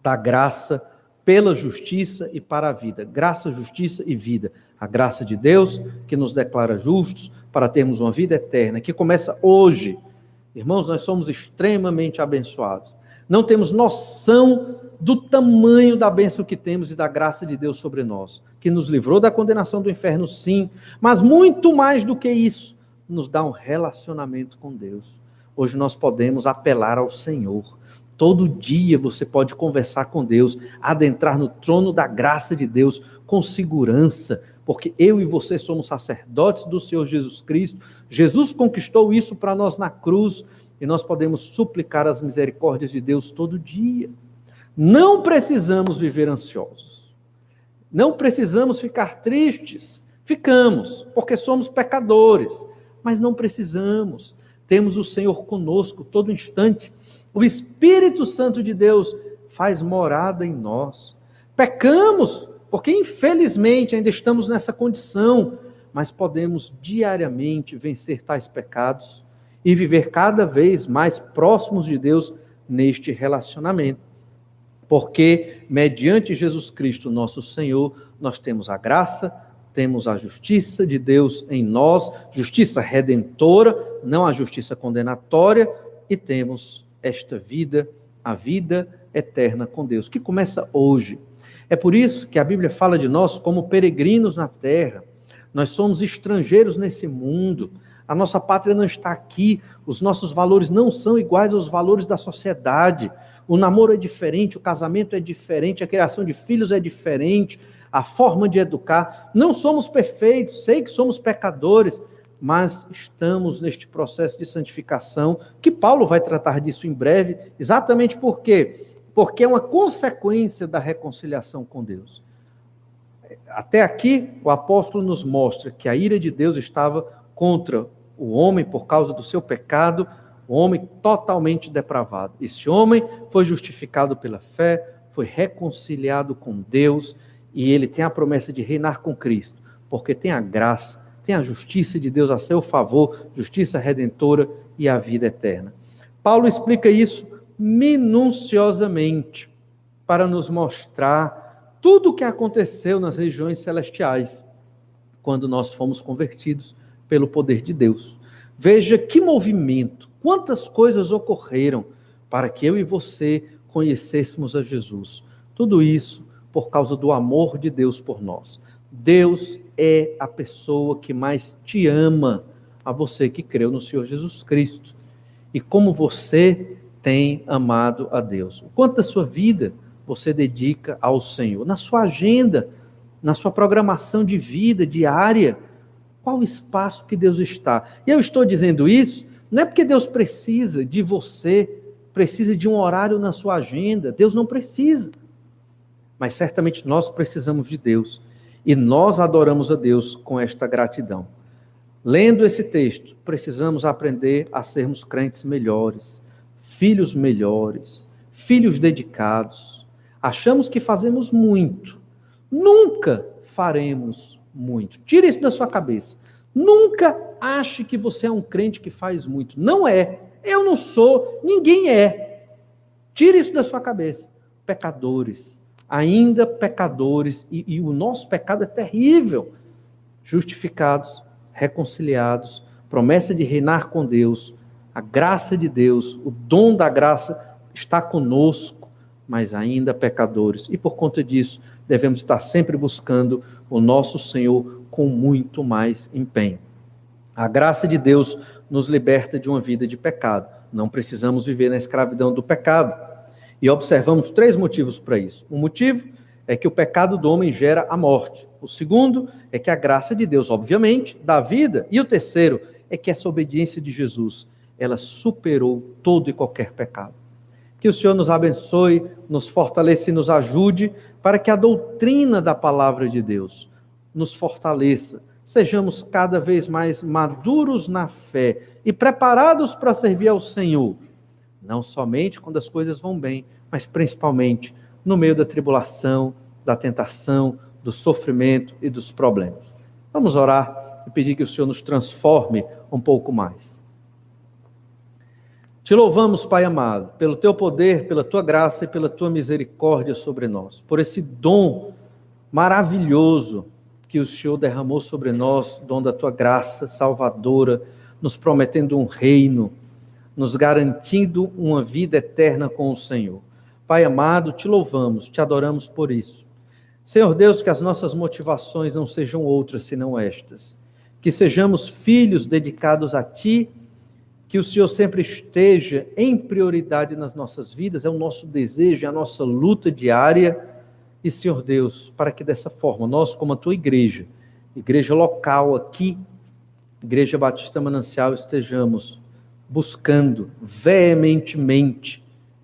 da graça pela justiça e para a vida. Graça, justiça e vida. A graça de Deus, que nos declara justos para termos uma vida eterna, que começa hoje. Irmãos, nós somos extremamente abençoados. Não temos noção do tamanho da bênção que temos e da graça de Deus sobre nós, que nos livrou da condenação do inferno, sim, mas muito mais do que isso, nos dá um relacionamento com Deus. Hoje nós podemos apelar ao Senhor. Todo dia você pode conversar com Deus, adentrar no trono da graça de Deus com segurança, porque eu e você somos sacerdotes do Senhor Jesus Cristo. Jesus conquistou isso para nós na cruz e nós podemos suplicar as misericórdias de Deus todo dia. Não precisamos viver ansiosos. Não precisamos ficar tristes. Ficamos, porque somos pecadores, mas não precisamos. Temos o Senhor conosco todo instante o Espírito Santo de Deus faz morada em nós. Pecamos, porque infelizmente ainda estamos nessa condição, mas podemos diariamente vencer tais pecados e viver cada vez mais próximos de Deus neste relacionamento. Porque, mediante Jesus Cristo, nosso Senhor, nós temos a graça, temos a justiça de Deus em nós, justiça redentora, não a justiça condenatória, e temos esta vida, a vida eterna com Deus, que começa hoje. É por isso que a Bíblia fala de nós como peregrinos na terra. Nós somos estrangeiros nesse mundo. A nossa pátria não está aqui. Os nossos valores não são iguais aos valores da sociedade. O namoro é diferente, o casamento é diferente, a criação de filhos é diferente, a forma de educar. Não somos perfeitos, sei que somos pecadores, mas estamos neste processo de santificação, que Paulo vai tratar disso em breve, exatamente por quê? Porque é uma consequência da reconciliação com Deus. Até aqui, o apóstolo nos mostra que a ira de Deus estava contra o homem por causa do seu pecado, o homem totalmente depravado. Esse homem foi justificado pela fé, foi reconciliado com Deus e ele tem a promessa de reinar com Cristo, porque tem a graça tem a justiça de Deus a seu favor, justiça redentora e a vida eterna. Paulo explica isso minuciosamente para nos mostrar tudo o que aconteceu nas regiões celestiais quando nós fomos convertidos pelo poder de Deus. Veja que movimento, quantas coisas ocorreram para que eu e você conhecêssemos a Jesus. Tudo isso por causa do amor de Deus por nós. Deus é a pessoa que mais te ama, a você que creu no Senhor Jesus Cristo. E como você tem amado a Deus. O quanto da sua vida você dedica ao Senhor? Na sua agenda, na sua programação de vida diária, qual o espaço que Deus está? E eu estou dizendo isso, não é porque Deus precisa de você, precisa de um horário na sua agenda. Deus não precisa. Mas certamente nós precisamos de Deus. E nós adoramos a Deus com esta gratidão. Lendo esse texto, precisamos aprender a sermos crentes melhores, filhos melhores, filhos dedicados. Achamos que fazemos muito. Nunca faremos muito. Tire isso da sua cabeça. Nunca ache que você é um crente que faz muito. Não é. Eu não sou, ninguém é. Tire isso da sua cabeça. Pecadores, ainda pecadores, e, e o nosso pecado é terrível. Justificados, reconciliados, promessa de reinar com Deus, a graça de Deus, o dom da graça está conosco, mas ainda pecadores. E por conta disso, devemos estar sempre buscando o nosso Senhor com muito mais empenho. A graça de Deus nos liberta de uma vida de pecado. Não precisamos viver na escravidão do pecado. E observamos três motivos para isso. Um motivo é que o pecado do homem gera a morte. O segundo é que a graça de Deus, obviamente, dá vida. E o terceiro é que essa obediência de Jesus, ela superou todo e qualquer pecado. Que o Senhor nos abençoe, nos fortaleça e nos ajude para que a doutrina da palavra de Deus nos fortaleça, sejamos cada vez mais maduros na fé e preparados para servir ao Senhor, não somente quando as coisas vão bem, mas principalmente no meio da tribulação, da tentação, do sofrimento e dos problemas. Vamos orar e pedir que o Senhor nos transforme um pouco mais. Te louvamos, Pai amado, pelo teu poder, pela tua graça e pela tua misericórdia sobre nós, por esse dom maravilhoso que o Senhor derramou sobre nós, dom da tua graça salvadora, nos prometendo um reino, nos garantindo uma vida eterna com o Senhor. Pai amado, te louvamos, te adoramos por isso. Senhor Deus, que as nossas motivações não sejam outras senão estas. Que sejamos filhos dedicados a Ti, que o Senhor sempre esteja em prioridade nas nossas vidas, é o nosso desejo, é a nossa luta diária. E, Senhor Deus, para que dessa forma, nós, como a Tua igreja, igreja local aqui, Igreja Batista Manancial, estejamos buscando veementemente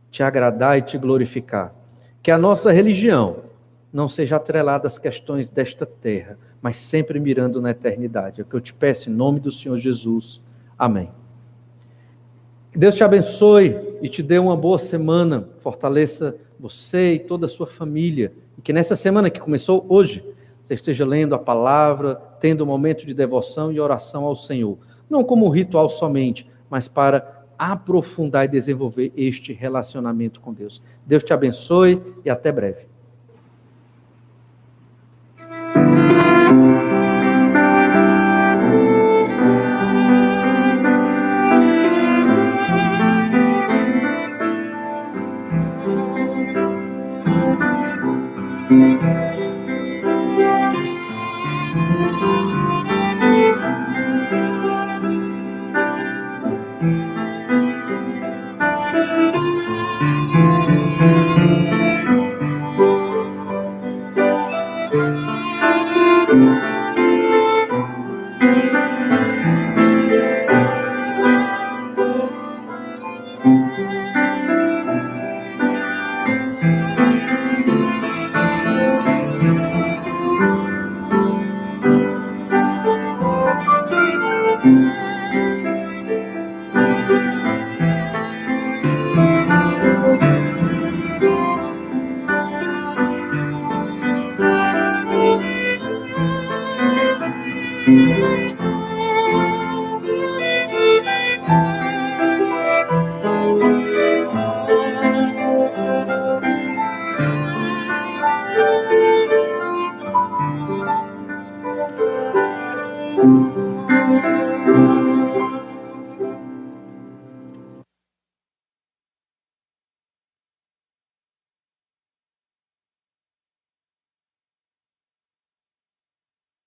te agradar e te glorificar. Que a nossa religião não seja atrelada às questões desta terra, mas sempre mirando na eternidade. É o que eu te peço em nome do Senhor Jesus. Amém. Deus te abençoe e te dê uma boa semana. Fortaleça você e toda a sua família. E que nessa semana que começou hoje, você esteja lendo a palavra, tendo um momento de devoção e oração ao Senhor. Não como um ritual somente, mas para aprofundar e desenvolver este relacionamento com Deus. Deus te abençoe e até breve.